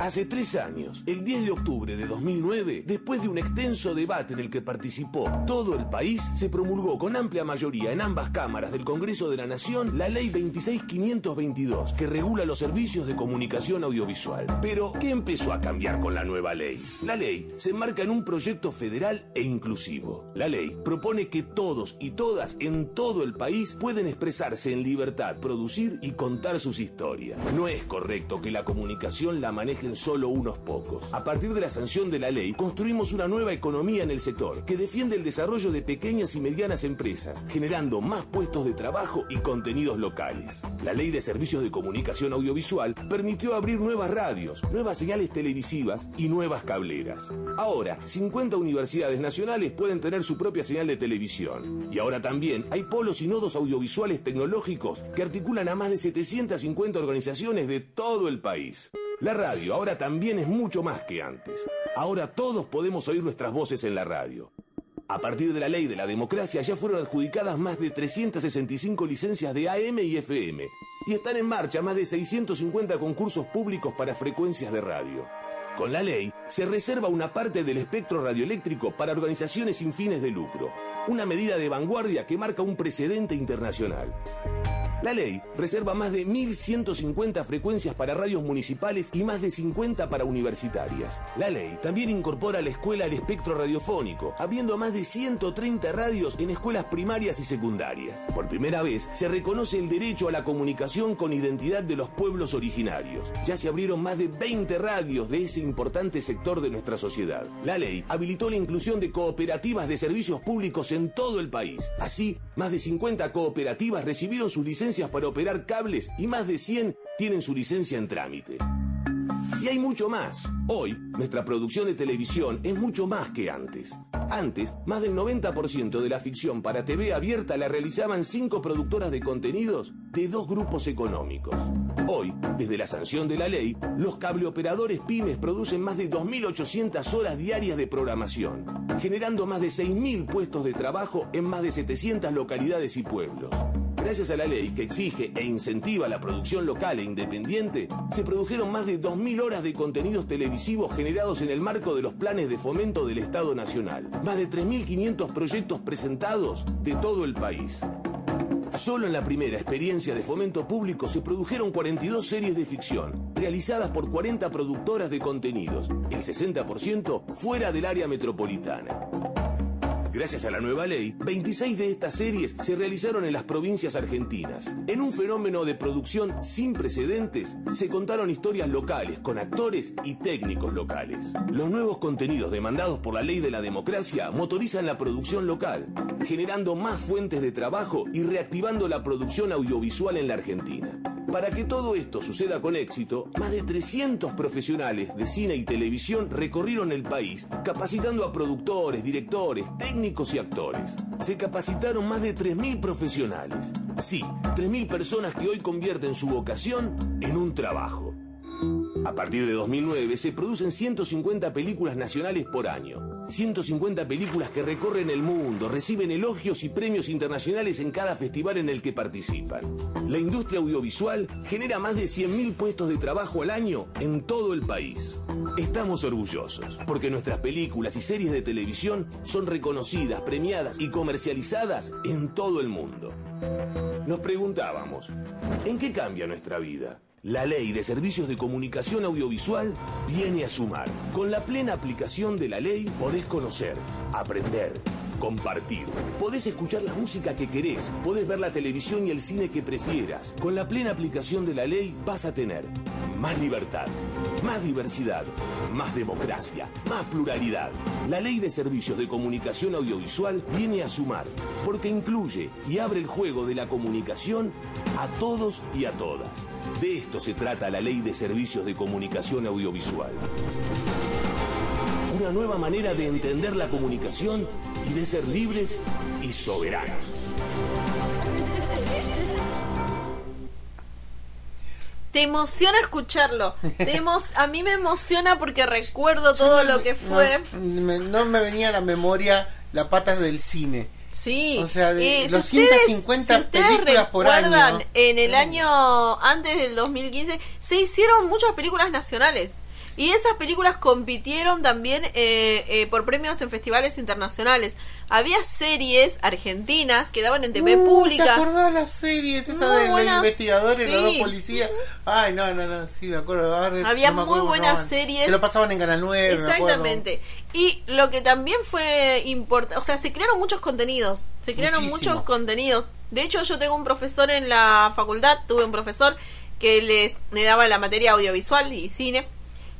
Hace tres años, el 10 de octubre de 2009, después de un extenso debate en el que participó todo el país, se promulgó con amplia mayoría en ambas cámaras del Congreso de la Nación la Ley 26522, que regula los servicios de comunicación audiovisual. Pero, ¿qué empezó a cambiar con la nueva ley? La ley se enmarca en un proyecto federal e inclusivo. La ley propone que todos y todas en todo el país pueden expresarse en libertad, producir y contar sus historias. No es correcto que la comunicación la manejen solo unos pocos. A partir de la sanción de la ley, construimos una nueva economía en el sector que defiende el desarrollo de pequeñas y medianas empresas, generando más puestos de trabajo y contenidos locales. La ley de servicios de comunicación audiovisual permitió abrir nuevas radios, nuevas señales televisivas y nuevas cableras. Ahora, 50 universidades nacionales pueden tener su propia señal de televisión. Y ahora también hay polos y nodos audiovisuales tecnológicos que articulan a más de 750 organizaciones de todo el país. La radio ahora también es mucho más que antes. Ahora todos podemos oír nuestras voces en la radio. A partir de la ley de la democracia ya fueron adjudicadas más de 365 licencias de AM y FM y están en marcha más de 650 concursos públicos para frecuencias de radio. Con la ley se reserva una parte del espectro radioeléctrico para organizaciones sin fines de lucro, una medida de vanguardia que marca un precedente internacional. La ley reserva más de 1.150 frecuencias para radios municipales y más de 50 para universitarias. La ley también incorpora a la escuela al espectro radiofónico, abriendo más de 130 radios en escuelas primarias y secundarias. Por primera vez se reconoce el derecho a la comunicación con identidad de los pueblos originarios. Ya se abrieron más de 20 radios de ese importante sector de nuestra sociedad. La ley habilitó la inclusión de cooperativas de servicios públicos en todo el país. Así, más de 50 cooperativas recibieron sus licencias para operar cables y más de 100 tienen su licencia en trámite. Y hay mucho más. Hoy, nuestra producción de televisión es mucho más que antes. Antes, más del 90% de la ficción para TV abierta la realizaban cinco productoras de contenidos de dos grupos económicos. Hoy, desde la sanción de la ley, los cableoperadores pymes producen más de 2.800 horas diarias de programación, generando más de 6.000 puestos de trabajo en más de 700 localidades y pueblos. Gracias a la ley que exige e incentiva la producción local e independiente, se produjeron más de 2.000 horas de contenidos televisivos generados en el marco de los planes de fomento del Estado Nacional. Más de 3.500 proyectos presentados de todo el país. Solo en la primera experiencia de fomento público se produjeron 42 series de ficción, realizadas por 40 productoras de contenidos, el 60% fuera del área metropolitana. Gracias a la nueva ley, 26 de estas series se realizaron en las provincias argentinas. En un fenómeno de producción sin precedentes, se contaron historias locales con actores y técnicos locales. Los nuevos contenidos demandados por la ley de la democracia motorizan la producción local, generando más fuentes de trabajo y reactivando la producción audiovisual en la Argentina. Para que todo esto suceda con éxito, más de 300 profesionales de cine y televisión recorrieron el país, capacitando a productores, directores, técnicos y actores. Se capacitaron más de 3.000 profesionales. Sí, 3.000 personas que hoy convierten su vocación en un trabajo. A partir de 2009 se producen 150 películas nacionales por año. 150 películas que recorren el mundo, reciben elogios y premios internacionales en cada festival en el que participan. La industria audiovisual genera más de 100.000 puestos de trabajo al año en todo el país. Estamos orgullosos porque nuestras películas y series de televisión son reconocidas, premiadas y comercializadas en todo el mundo. Nos preguntábamos, ¿en qué cambia nuestra vida? La ley de servicios de comunicación audiovisual viene a sumar. Con la plena aplicación de la ley podés conocer, aprender, compartir. Podés escuchar la música que querés, podés ver la televisión y el cine que prefieras. Con la plena aplicación de la ley vas a tener más libertad, más diversidad, más democracia, más pluralidad. La ley de servicios de comunicación audiovisual viene a sumar, porque incluye y abre el juego de la comunicación a todos y a todas. De esto se trata la ley de servicios de comunicación audiovisual. Una nueva manera de entender la comunicación y de ser libres y soberanos. Te emociona escucharlo. Te emo- a mí me emociona porque recuerdo todo lo que fue. No, me, no me venía a la memoria la patas del cine. Sí. O sea, de Eh, los si ustedes- 150 si películas por año. En el año antes del 2015 se hicieron muchas películas nacionales. Y esas películas compitieron también eh, eh, por premios en festivales internacionales. Había series argentinas que daban en TV Uh, ¿Te pública. acordás las series esa de los investigadores, los dos policías? Ay, no, no, no, sí, me acuerdo. ahora Había no me acuerdo muy buenas series. Que lo pasaban en Canal 9, me acuerdo. Exactamente. Y lo que también fue importante, o sea, se crearon muchos contenidos, se crearon Muchísimo. muchos contenidos. De hecho, yo tengo un profesor en la facultad, tuve un profesor que les me daba la materia audiovisual y cine,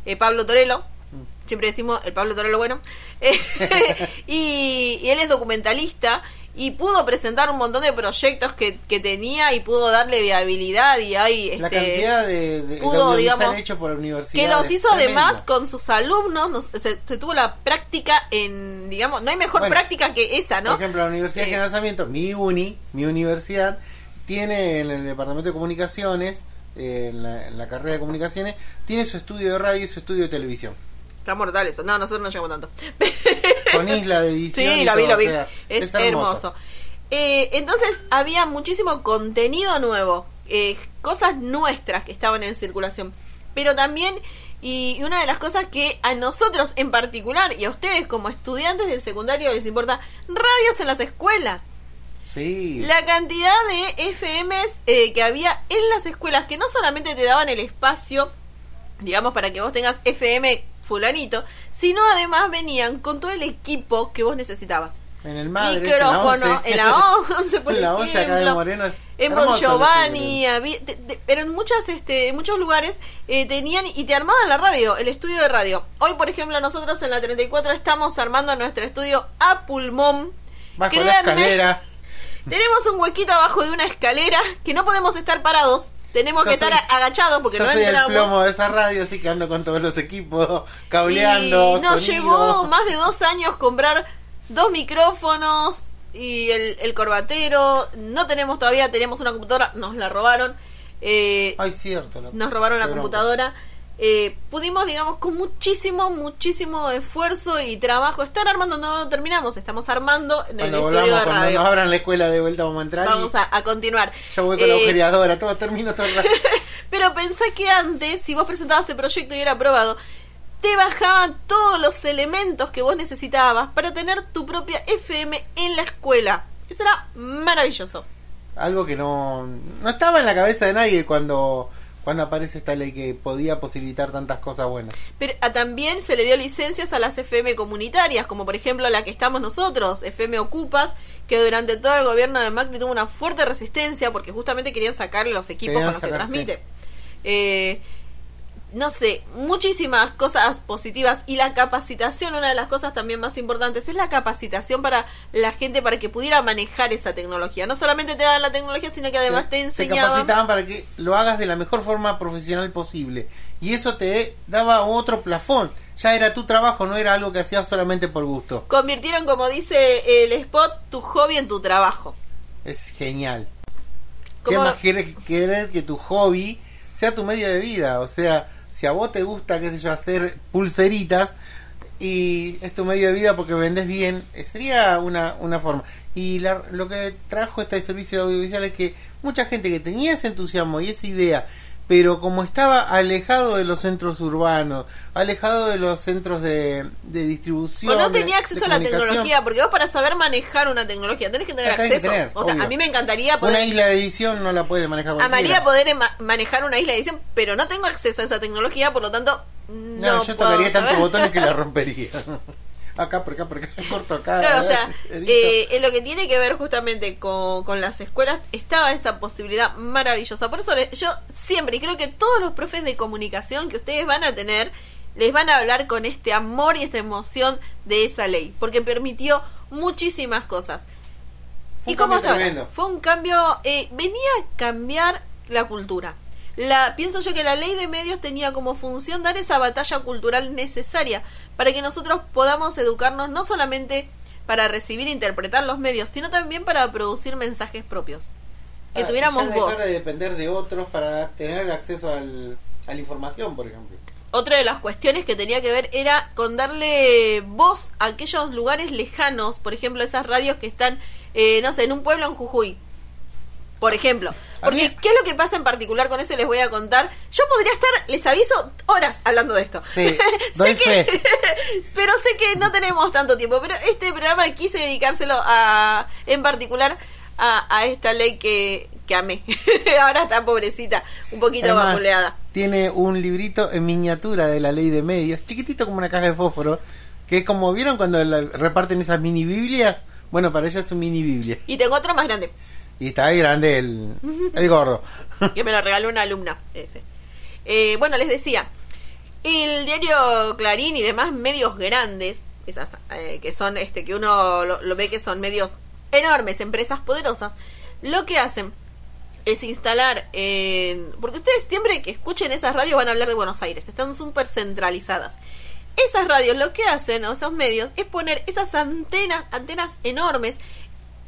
eh, Pablo Torello. Siempre decimos el Pablo Torello bueno. Eh, y, y él es documentalista y pudo presentar un montón de proyectos que, que tenía y pudo darle viabilidad y hay La este, cantidad de, de pudo, digamos, hecho por universidades. que los hizo tremendo. además con sus alumnos, nos- se, se tuvo la práctica en, digamos, no hay mejor Bueno, práctica que esa, ¿no? Por ejemplo, la Universidad de Eh, General Sarmiento, mi uni, mi universidad, tiene en el departamento de comunicaciones, eh, en, la, en la carrera de comunicaciones, tiene su estudio de radio y su estudio de televisión. Está mortal eso. No, nosotros no llegamos tanto. Con isla de edición. sí, y lo vi, lo vi. o sea, es, hermoso. Eh, entonces había muchísimo contenido nuevo, eh, cosas nuestras que estaban en circulación. Pero también, y una de las cosas que a nosotros en particular y a ustedes como estudiantes del secundario les importa, radios en las escuelas. Sí. La cantidad de FMs eh, que había en las escuelas que no solamente te daban el espacio, digamos, para que vos tengas FM fulanito, sino además venían con todo el equipo que vos necesitabas. En el Madre, Micrófono, en la 11, por En la 11 acá de. Moreno es En Bon Giovanni, había- te- te- pero en muchas, este, en muchos lugares eh, tenían y te armaban la radio, el estudio de radio. Hoy, por ejemplo, nosotros en la 34 estamos armando nuestro estudio a pulmón. Bajo la escalera. Tenemos un huequito abajo de una escalera que no podemos estar parados. Tenemos Yo que soy- estar agachados porque Yo no soy el entramos. plomo de esa radio, así que ando con todos los equipos, cableando. y nos sonido. llevó más de dos años comprar dos micrófonos y el, el corbatero. No tenemos todavía, teníamos una computadora, nos la robaron. Eh, Ay, cierto. la- nos robaron la bronca. Eh, pudimos, digamos, con muchísimo, muchísimo esfuerzo y trabajo estar armando, no lo terminamos, estamos armando en el Cuando estudio volvamos, de cuando radio. nos abran la escuela de vuelta, vamos a entrar. y Vamos a, a continuar. Yo voy con la Eh, agujereadora, todo termino todo el. Pero pensá que antes, si vos presentabas el proyecto y era aprobado, te bajaban todos los elementos que vos necesitabas para tener tu propia FM en la escuela. Eso era maravilloso. Algo que no, no estaba en la cabeza de nadie cuando, cuando aparece esta ley que podía posibilitar tantas cosas buenas. Pero ah, también se le dio licencias a las FM comunitarias, como por ejemplo la que estamos nosotros, FM Ocupas, que durante todo el gobierno de Macri tuvo una fuerte resistencia porque justamente querían sacarle los equipos Querían con los que transmite. Eh, no sé, muchísimas cosas positivas y la capacitación, una de las cosas también más importantes es la capacitación para la gente para que pudiera manejar esa tecnología. No solamente te daban la tecnología, sino que además te, te enseñaban capacitaban para que lo hagas de la mejor forma profesional posible. Y eso te daba otro plafón. Ya era tu trabajo, no era algo que hacías solamente por gusto. convirtieron, como dice el spot, tu hobby en tu trabajo. Es genial. ¿Qué Como- más quieres querer que tu hobby sea tu medio de vida? O sea, si a vos te gusta, qué sé yo, hacer pulseritas y es tu medio de vida porque vendes bien, eh, sería una, una forma. Y la- lo que trajo este servicio audiovisual es que mucha gente que tenía ese entusiasmo y esa idea, pero como estaba alejado de los centros urbanos, alejado de los centros de, de distribución, O no tenía acceso a la tienes porque vos para saber manejar una tecnología tenés que tener tenés que acceso. tener, o sea, obvio. a mí me encantaría Una poder isla de edición no la puede manejar cualquiera. amaría poder manejar una isla de edición, pero no tengo acceso a esa tecnología, por lo tanto no, No, yo tocaría tantos botones que la rompería. Acá, por acá, por acá, corto acá. Claro, o sea, eh, en lo que tiene que ver justamente con, con las escuelas, estaba esa posibilidad maravillosa. Por eso le- yo siempre, y creo que todos los profes de comunicación que ustedes van a tener, les van a hablar con este amor y esta emoción de esa ley, porque permitió muchísimas cosas. Fue ¿Y cómo está. Fue un cambio, eh, venía a cambiar la cultura. La pienso yo que la ley de medios tenía como función dar esa batalla cultural necesaria para que nosotros podamos educarnos no solamente para recibir e interpretar los medios, sino también para producir mensajes propios. Que Ah, tuviéramos ya voz. de depender de otros para tener acceso al- a la información, por ejemplo. Otra de las cuestiones que tenía que ver era con darle voz a aquellos lugares lejanos, por ejemplo, esas radios que están, eh, no sé, en un pueblo en Jujuy. Por ejemplo. Porque, ¿qué es lo que pasa en particular con eso? Les voy a contar. Yo podría estar, les aviso, horas hablando de esto. Sí, Sé doy que- fe. pero sé que no tenemos tanto tiempo. Pero este programa quise dedicárselo a, en particular a, a esta ley que, que amé. Ahora está pobrecita, un poquito vapuleada. Tiene un librito en miniatura de la ley de medios, chiquitito como una caja de fósforo, que es como vieron cuando la- reparten esas mini Biblias. Bueno, para ella es un mini Biblia. Y tengo otro más grande. Y está ahí grande el, el gordo. que me lo regaló una alumna. Ese. Eh, bueno, les decía, el diario Clarín y demás medios grandes, esas eh, que son, este, que uno lo, lo ve que son medios enormes, empresas poderosas, lo que hacen es instalar en... Porque ustedes siempre que escuchen esas radios van a hablar de Buenos Aires, están súper centralizadas. Esas radios lo que hacen, o esos medios, es poner esas antenas, antenas enormes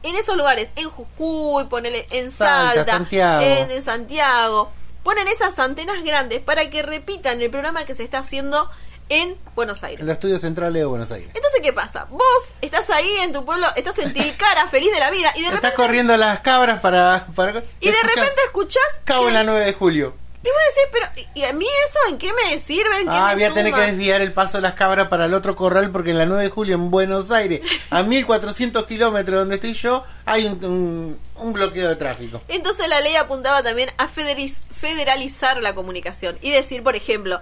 en esos lugares, en Jujuy, ponele en Salta, Salta, Santiago. en, en Santiago, ponen esas antenas grandes para que repitan el programa que se está haciendo en Buenos Aires. En los estudios centrales de Buenos Aires. Entonces, ¿qué pasa? Vos estás ahí en tu pueblo, estás en Tilcara, feliz de la vida, y de Estás repente, corriendo las cabras para... para y de repente escuchás... Cabo en la 9 de julio. Y vos decís, pero, ¿y- ¿y a mí eso en qué me sirve? ¿En qué Ah, me voy a tener que desviar el paso de las cabras para el otro corral porque en la 9 de julio en Buenos Aires, a 1400 kilómetros donde estoy yo, hay un, un- un bloqueo de tráfico. Entonces la ley apuntaba también a federalizar la comunicación y decir, por ejemplo,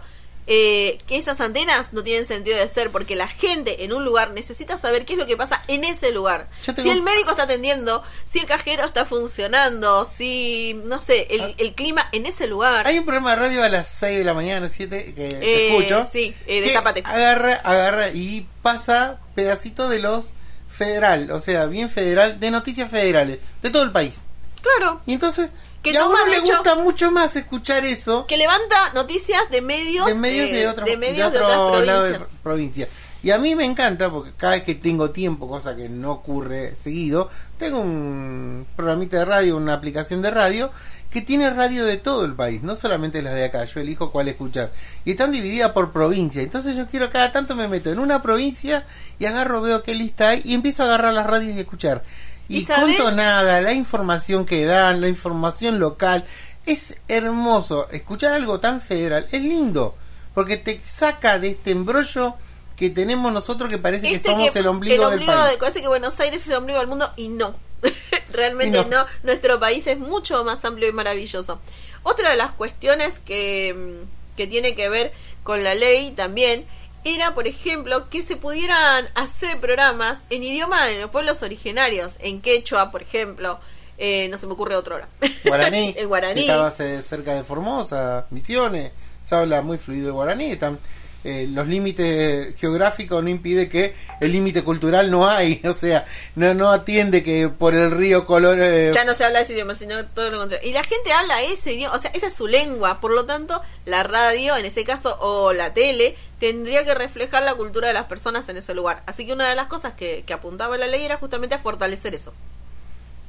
eh, que esas antenas no tienen sentido de ser porque la gente en un lugar necesita saber qué es lo que pasa en ese lugar. Tengo- Si el médico está atendiendo, si el cajero está funcionando, si, no sé, el, Ah. el clima en ese lugar. Hay un programa de radio a las 6 de la mañana, 7, que te Eh, escucho. sí, eh, que Destapate. Agarra, agarra y pasa pedacito de los federal, o sea, bien federal, de noticias federales, de todo el país. Claro. Y entonces, Que y a uno le hecho- gusta mucho más escuchar eso Que levanta noticias de medios, de medios de, otros- de medios de, otro otras lado de provincias. pro- provincia. Y a mí me encanta porque cada vez que tengo tiempo, cosa que no ocurre seguido, tengo un programita de radio, una aplicación de radio que tiene radio de todo el país, no solamente las de acá. Yo elijo cuál escuchar. Y están divididas por provincia. Entonces yo quiero cada tanto me meto en una provincia y agarro, veo qué lista hay y empiezo a agarrar las radios y escuchar. ¿Y Y, sabes? con nada, la información que dan, la información local. Es hermoso. Escuchar algo tan federal es lindo. Porque te saca de este embrollo que tenemos nosotros que parece que Este somos el ombligo, del país. de- parece que Buenos Aires es el ombligo del mundo y no. Realmente Y no. no. Nuestro país es mucho más amplio y maravilloso. Otra de las cuestiones que, que tiene que ver con la ley también era, por ejemplo, que se pudieran hacer programas en idioma de los pueblos originarios, en quechua, por ejemplo. Eh, no se me ocurre otro ahora. Guaraní. el guaraní. que Estaba ce- cerca de Formosa, Misiones. Se habla muy fluido el guaraní. Están, eh, los límites geográficos no impide que el límite cultural no hay. O sea, no, no atiende que por el río color... eh, Ya no se habla ese idioma, sino todo lo contrario. Y la gente habla ese idioma, o sea, esa es su lengua. Por lo tanto, la radio, en ese caso, o la tele, tendría que reflejar la cultura de las personas en ese lugar. Así que una de las cosas que, que apuntaba la ley era justamente a fortalecer eso.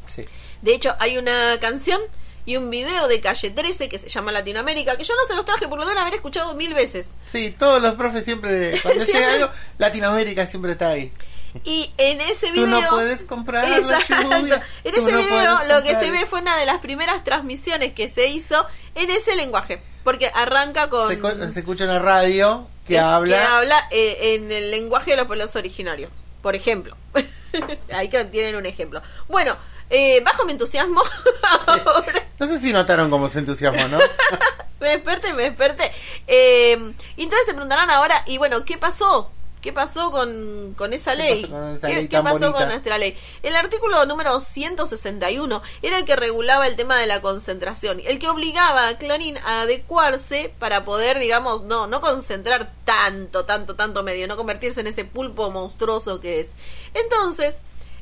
sí. De hecho, hay una canción y un video de Calle 13 que se llama Latinoamérica, que yo no se los traje por lo de haber escuchado mil veces. Sí, todos los profes siempre, cuando llega algo, Latinoamérica siempre está ahí. Y en ese Tú video. no puedes comprar la lluvia, En tú ese no video lo que se ve fue una de las primeras transmisiones que se hizo en ese lenguaje. Porque arranca con. Se, co- se escucha en la radio que eh, habla. que habla eh, en el lenguaje de los pueblos originarios. Por ejemplo. Ahí que tienen un ejemplo. Bueno, eh, bajo mi entusiasmo. ahora- No sé si notaron cómo se entusiasmó, ¿no? me desperté, me desperté. Eh, entonces se preguntarán ahora, y bueno, ¿qué pasó? ¿Qué pasó con, con esa ¿Qué ley? pasó con esa ¿Qué, ley qué pasó con nuestra ley? El artículo número 161 era el que regulaba el tema de la concentración, el que obligaba a Clarín a adecuarse para poder, digamos, no, no concentrar tanto, tanto, tanto medio, no convertirse en ese pulpo monstruoso que es. Entonces,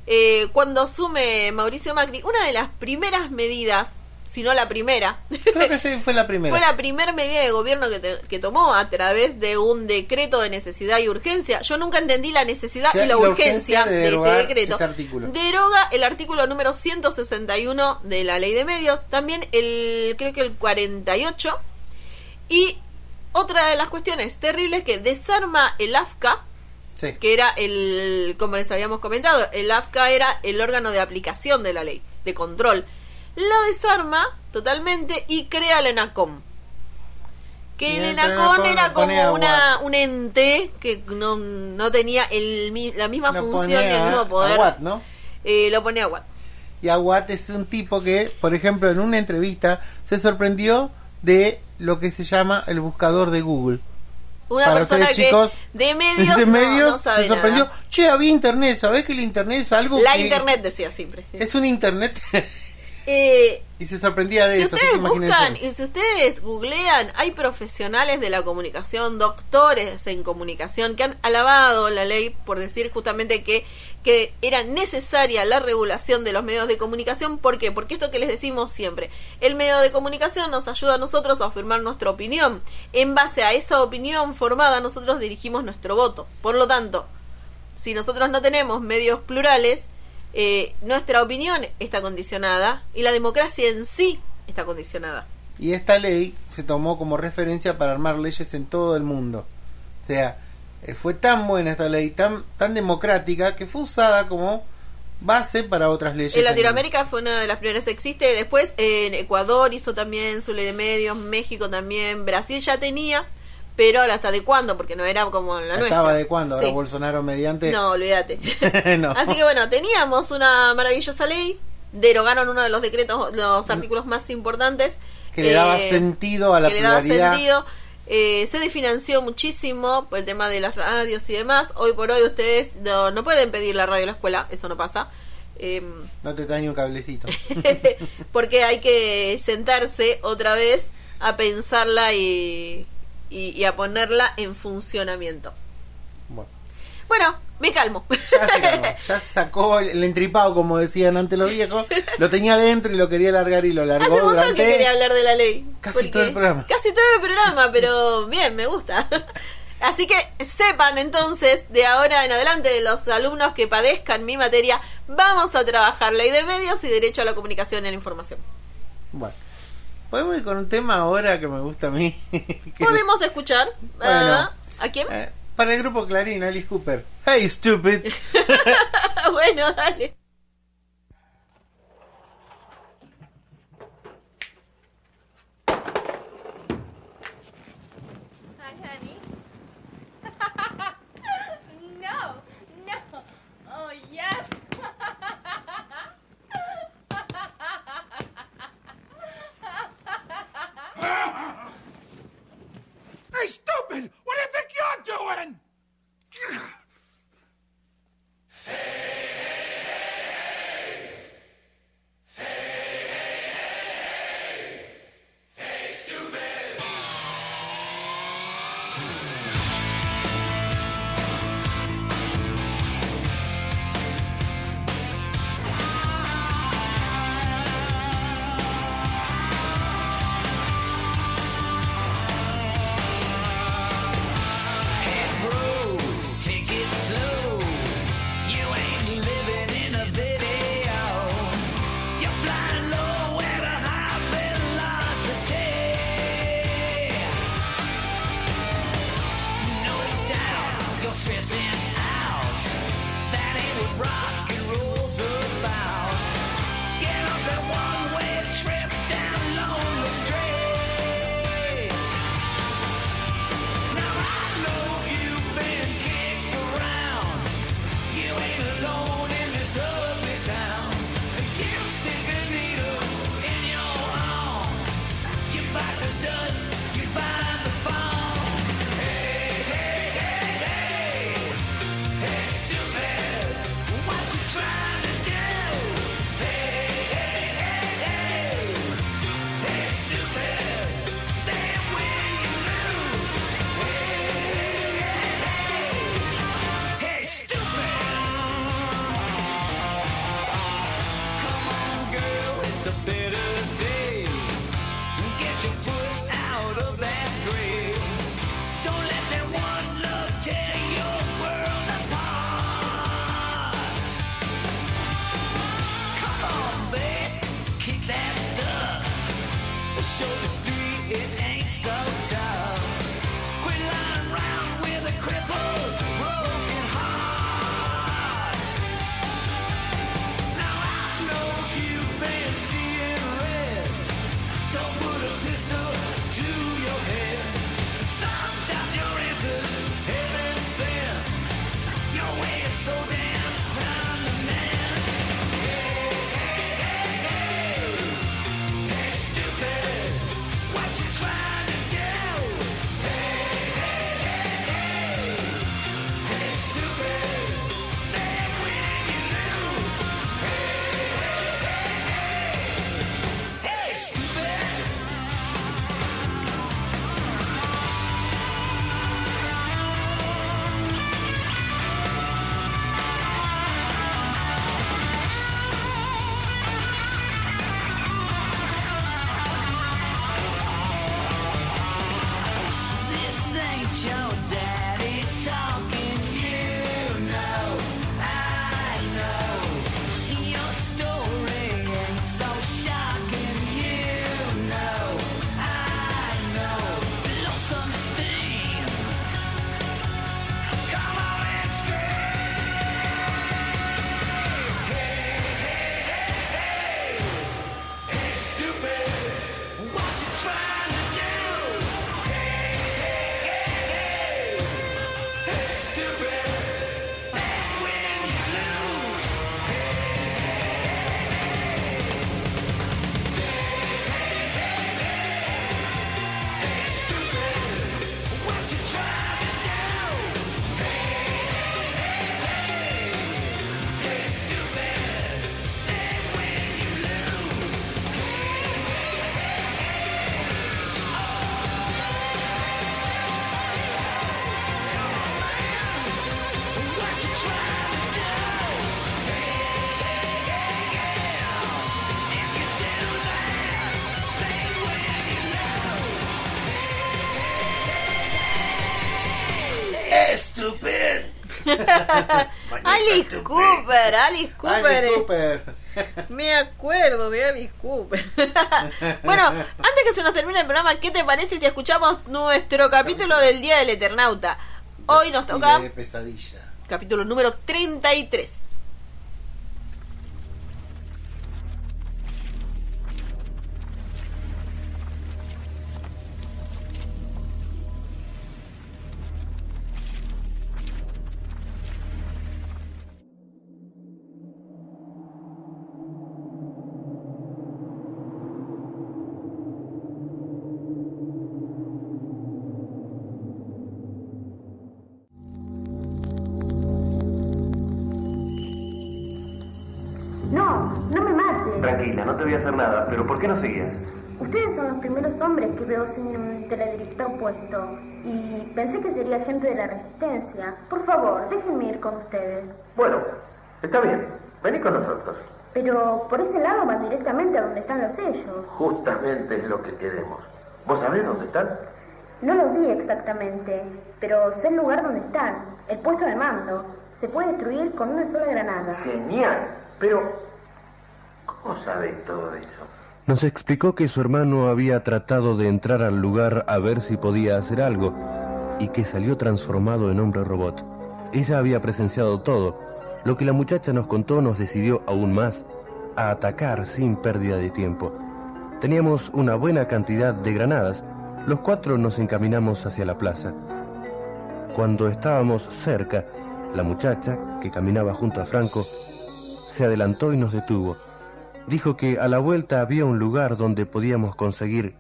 eh, cuando asume Mauricio Macri, una de las primeras medidas sino la primera. Creo que sí, fue la primera. Fue la primera medida de gobierno que, te- que tomó a través de un decreto de necesidad y urgencia. Yo nunca entendí la necesidad y la, urgencia, urgencia de de, este decreto. Deroga el artículo número 161 de la ley de medios, también el creo que el 48 y otra de las cuestiones terribles que desarma el AFCA, Sí. que era el, como les habíamos comentado, el AFCA era el órgano de aplicación de la ley, de control. Lo desarma totalmente y crea el ENACOM. Que Y el ENACOM era como a una, un ente que no, no tenía el, la misma Lo función ni el a- mismo a poder. Watt, ¿no? Eh, lo pone a Watt. Y Aguat es un tipo que, por ejemplo, en una entrevista se sorprendió de lo que se llama el buscador de Google. Una Para persona ustedes, que chicos, de medios, de no- medios no sabe se sorprendió. nada. Che, había internet. ¿Sabés que el internet es algo La que internet decía siempre. es un internet? Eh, y se sorprendía de si eso. así ustedes que imagínense. buscan y si ustedes googlean, hay profesionales de la comunicación, doctores en comunicación, que han alabado la ley por decir justamente que, que era necesaria la regulación de los medios de comunicación. ¿Por qué? Porque esto que les decimos siempre, el medio de comunicación nos ayuda a nosotros a afirmar nuestra opinión. En base a esa opinión formada, nosotros dirigimos nuestro voto. Por lo tanto, si nosotros no tenemos medios plurales, eh, nuestra opinión está condicionada y la democracia en sí está condicionada. Y esta ley se tomó como referencia para armar leyes en todo el mundo. O sea, fue tan buena esta ley, tan, tan democrática, que fue usada como base para otras leyes. En Latinoamérica fue una de las primeras que existe. Después en Ecuador hizo también su ley de medios, México también, Brasil ya tenía, pero hasta de cuándo, porque no era como la nuestra. Estaba de cuándo, ahora Sí. Bolsonaro mediante. No, olvídate. No. Así que bueno, teníamos una maravillosa ley, derogaron uno de los decretos, los artículos más importantes. Que le daba eh, sentido a la que le daba sentido. Eh, se desfinanció muchísimo por el tema de las radios y demás. Hoy por hoy ustedes no, no pueden pedir la radio a la escuela, eso no pasa. Em, No te ni un cablecito. porque hay que sentarse otra vez a pensarla y, y, y a ponerla en funcionamiento. Bueno, Bueno, me calmo. ya se calmó, ya sacó el, entripado, como decían antes los viejos. Lo tenía adentro y lo quería largar y lo largó Hace un montón que quería hablar de la ley. Casi todo el programa. Casi todo el programa, pero bien, me gusta. Así que sepan entonces, de ahora en adelante, los alumnos que padezcan mi materia, vamos a trabajar ley de medios y derecho a la comunicación y a la información. Bueno, podemos ir con un tema ahora que me gusta a mí. Podemos escuchar Bueno. ah, a quién. Eh, para el grupo Clarín, Alice Cooper. Hey, stupid. bueno, dale. going? Cooper, Alice Cooper. Alice. Cooper. Me acuerdo de Alice Cooper. bueno, antes que se nos termine el programa, ¿qué te parece si escuchamos nuestro capítulo del Día del Eternauta? Hoy nos toca De pesadilla. capítulo número 33. No, no me mates. Tranquila, no te voy a hacer nada, pero ¿por qué no seguías? Ustedes son los primeros hombres que veo sin un teledirector puesto. Y pensé que sería gente de la resistencia. Por favor, déjenme ir con ustedes. Bueno, está bien, vení con nosotros. Pero por ese lado van directamente a donde están los sellos. Justamente es lo que queremos. ¿Vos sabés dónde están? No los vi exactamente, pero sé el lugar donde están. El puesto de mando. Se puede destruir con una sola granada. Genial, pero ¿cómo sabés todo eso? Nos explicó que su hermano había tratado de entrar al lugar a ver si podía hacer algo y que salió transformado en hombre robot. Ella había presenciado todo. Lo que la muchacha nos contó nos decidió aún más a atacar sin pérdida de tiempo. Teníamos una buena cantidad de granadas. Los cuatro nos encaminamos hacia la plaza. Cuando estábamos cerca, la muchacha, que caminaba junto a Franco, se adelantó y nos detuvo. Dijo que a la vuelta había un lugar donde podíamos conseguir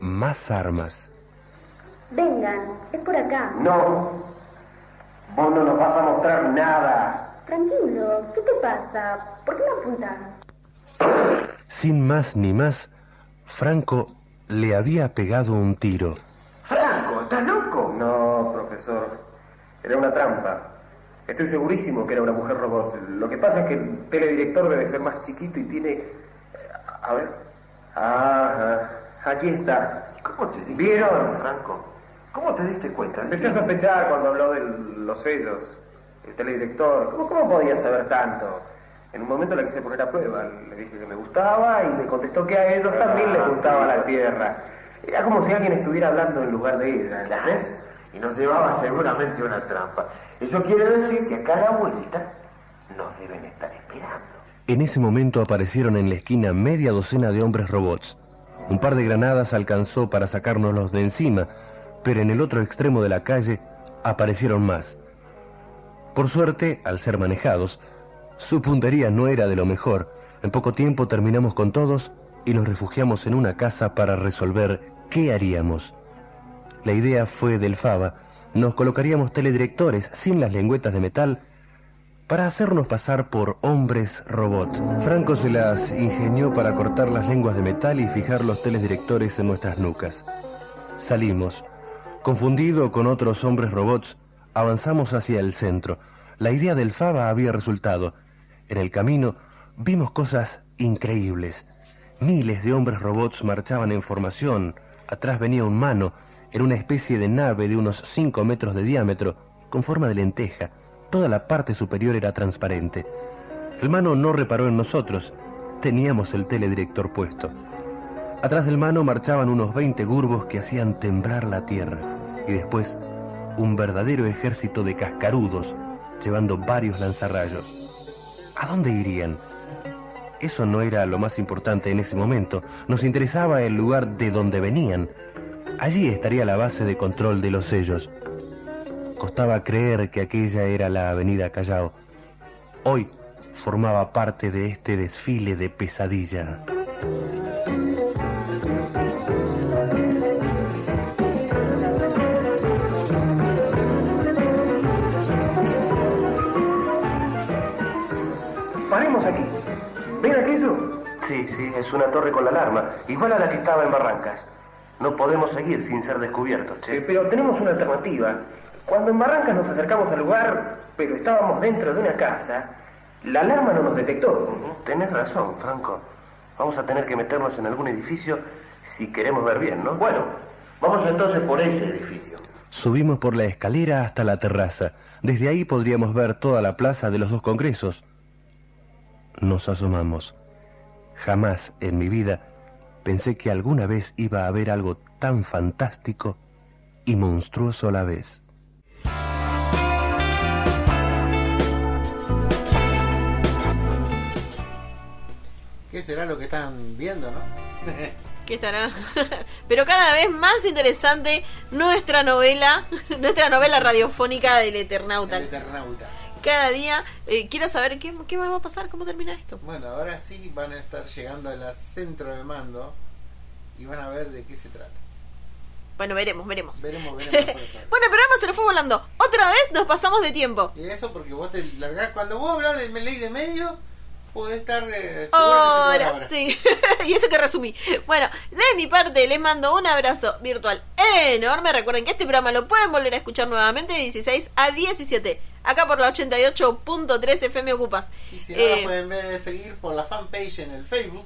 más armas. Vengan, es por acá. No, vos no nos vas a mostrar nada. Tranquilo, ¿qué te pasa? ¿Por qué no apuntas? Sin más ni más, Franco le había pegado un tiro. Franco, ¿estás loco? No, profesor. Era una trampa. Estoy segurísimo que era una mujer robot. Lo que pasa es que el teledirector debe ser más chiquito y tiene... A ver. Ah, ah, aquí está. ¿Cómo te diste ¿Vieron? cuenta, Franco? ¿Cómo te diste cuenta? Empecé a sospechar cuando habló de los sellos. El teledirector. ¿Cómo, cómo podía saber tanto? En un momento la quise poner a prueba. Le dije que me gustaba y me contestó que a ellos también les gustaba la tierra. Era como si alguien estuviera hablando en lugar de ella, ¿entendés? Y nos llevaba seguramente una trampa. Eso quiere decir que a la vuelta nos deben estar esperando. En ese momento aparecieron en la esquina media docena de hombres robots. Un par de granadas alcanzó para sacárnoslos de encima, pero en el otro extremo de la calle aparecieron más. Por suerte, al ser manejados, su puntería no era de lo mejor. En poco tiempo terminamos con todos y nos refugiamos en una casa para resolver qué haríamos. La idea fue del Fava. Nos colocaríamos teledirectores sin las lengüetas de metal para hacernos pasar por hombres robot. Franco se las ingenió para cortar las lenguas de metal y fijar los teledirectores en nuestras nucas. Salimos. Confundido con otros hombres robots, avanzamos hacia el centro. La idea del Fava había resultado. En el camino vimos cosas increíbles. Miles de hombres robots marchaban en formación. Atrás venía un mano. Era una especie de nave de unos 5 metros de diámetro, con forma de lenteja. Toda la parte superior era transparente. El mano no reparó en nosotros. Teníamos el teledirector puesto. Atrás del mano marchaban unos 20 gurbos que hacían temblar la tierra. Y después, un verdadero ejército de cascarudos, llevando varios lanzarrayos. ¿A dónde irían? Eso no era lo más importante en ese momento. Nos interesaba el lugar de donde venían. Allí estaría la base de control de los sellos. Costaba creer que aquella era la avenida Callao. Hoy formaba parte de este desfile de pesadilla. Paremos aquí. ¿Ven aquello? Sí, sí, es una torre con la alarma, igual a la que estaba en Barrancas. No podemos seguir sin ser descubiertos, che. pero tenemos una alternativa. Cuando en Barrancas nos acercamos al lugar, pero estábamos dentro de una casa, la alarma no nos detectó. Tenés razón, Franco. Vamos a tener que meternos en algún edificio si queremos ver bien, ¿no? Bueno, vamos entonces por ese edificio. Subimos por la escalera hasta la terraza. Desde ahí podríamos ver toda la plaza de los dos congresos. Nos asomamos. Jamás en mi vida pensé que alguna vez iba a ver algo tan fantástico y monstruoso a la vez. ¿Qué será lo que están viendo, no? ¿Qué estará? Pero cada vez más interesante nuestra novela, nuestra novela radiofónica del Eternauta. El Eternauta. Cada día eh, quiero saber qué, qué más va a pasar, cómo termina esto. Bueno, ahora sí van a estar llegando al centro de mando y van a ver de qué se trata. Bueno, veremos, veremos. Veremos, veremos. Bueno, el programa se nos fue volando. Otra vez nos pasamos de tiempo. Y eso porque vos te largás. Cuando vos hablas de ley de medio, podés estar. Eh, Ahora hora. sí. y eso que resumí. Bueno, de mi parte les mando un abrazo virtual enorme. Recuerden que este programa lo pueden volver a escuchar nuevamente de 16 a 17. Acá por la 88.3 FM Ocupas. Y si no, Eh, la pueden ver, seguir por la fanpage en el Facebook.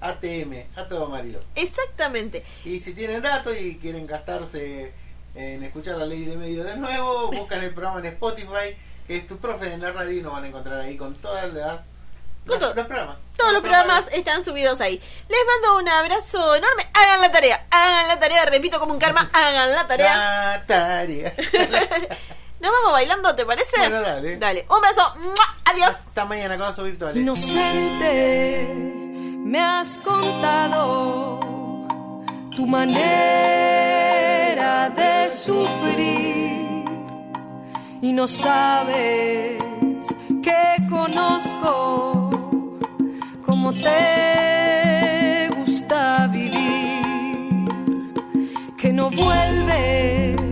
ATM, a todo Amarillo. Exactamente. Y si tienen datos y quieren gastarse en escuchar la ley de medio de nuevo, buscan el programa en Spotify, que es tu profe en la radio, y nos van a encontrar ahí con todas las, Con todo. los programas. Todos los programas están subidos ahí. Les mando un abrazo enorme. Hagan la tarea. Hagan la tarea. Repito como un karma. Hagan la tarea. La tarea. Nos vamos bailando, ¿te parece? Bueno, dale. Dale. Un beso. ¡Mua! Adiós. Hasta mañana con Vasos virtuales. Inocente, me has contado tu manera de sufrir y no sabes que conozco cómo te gusta vivir, que no vuelves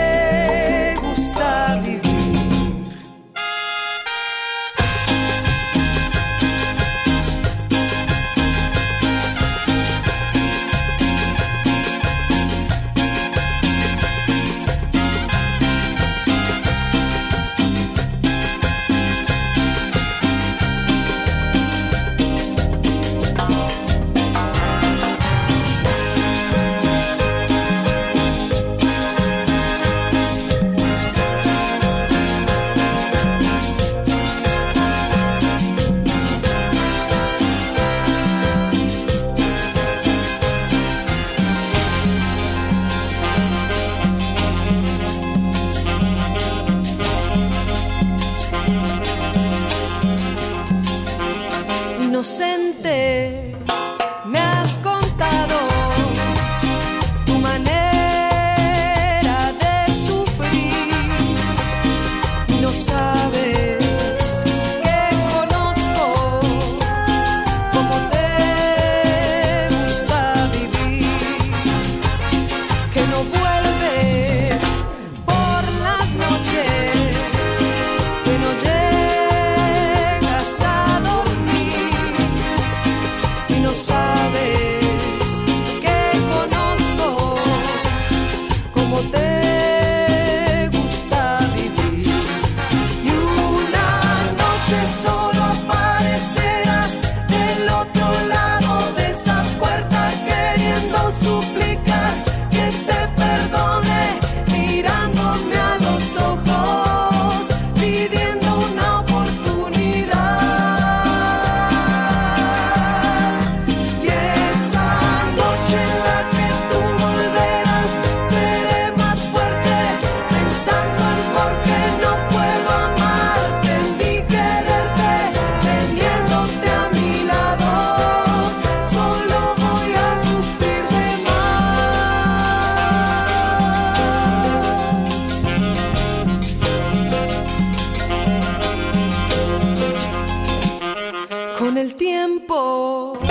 el tiempo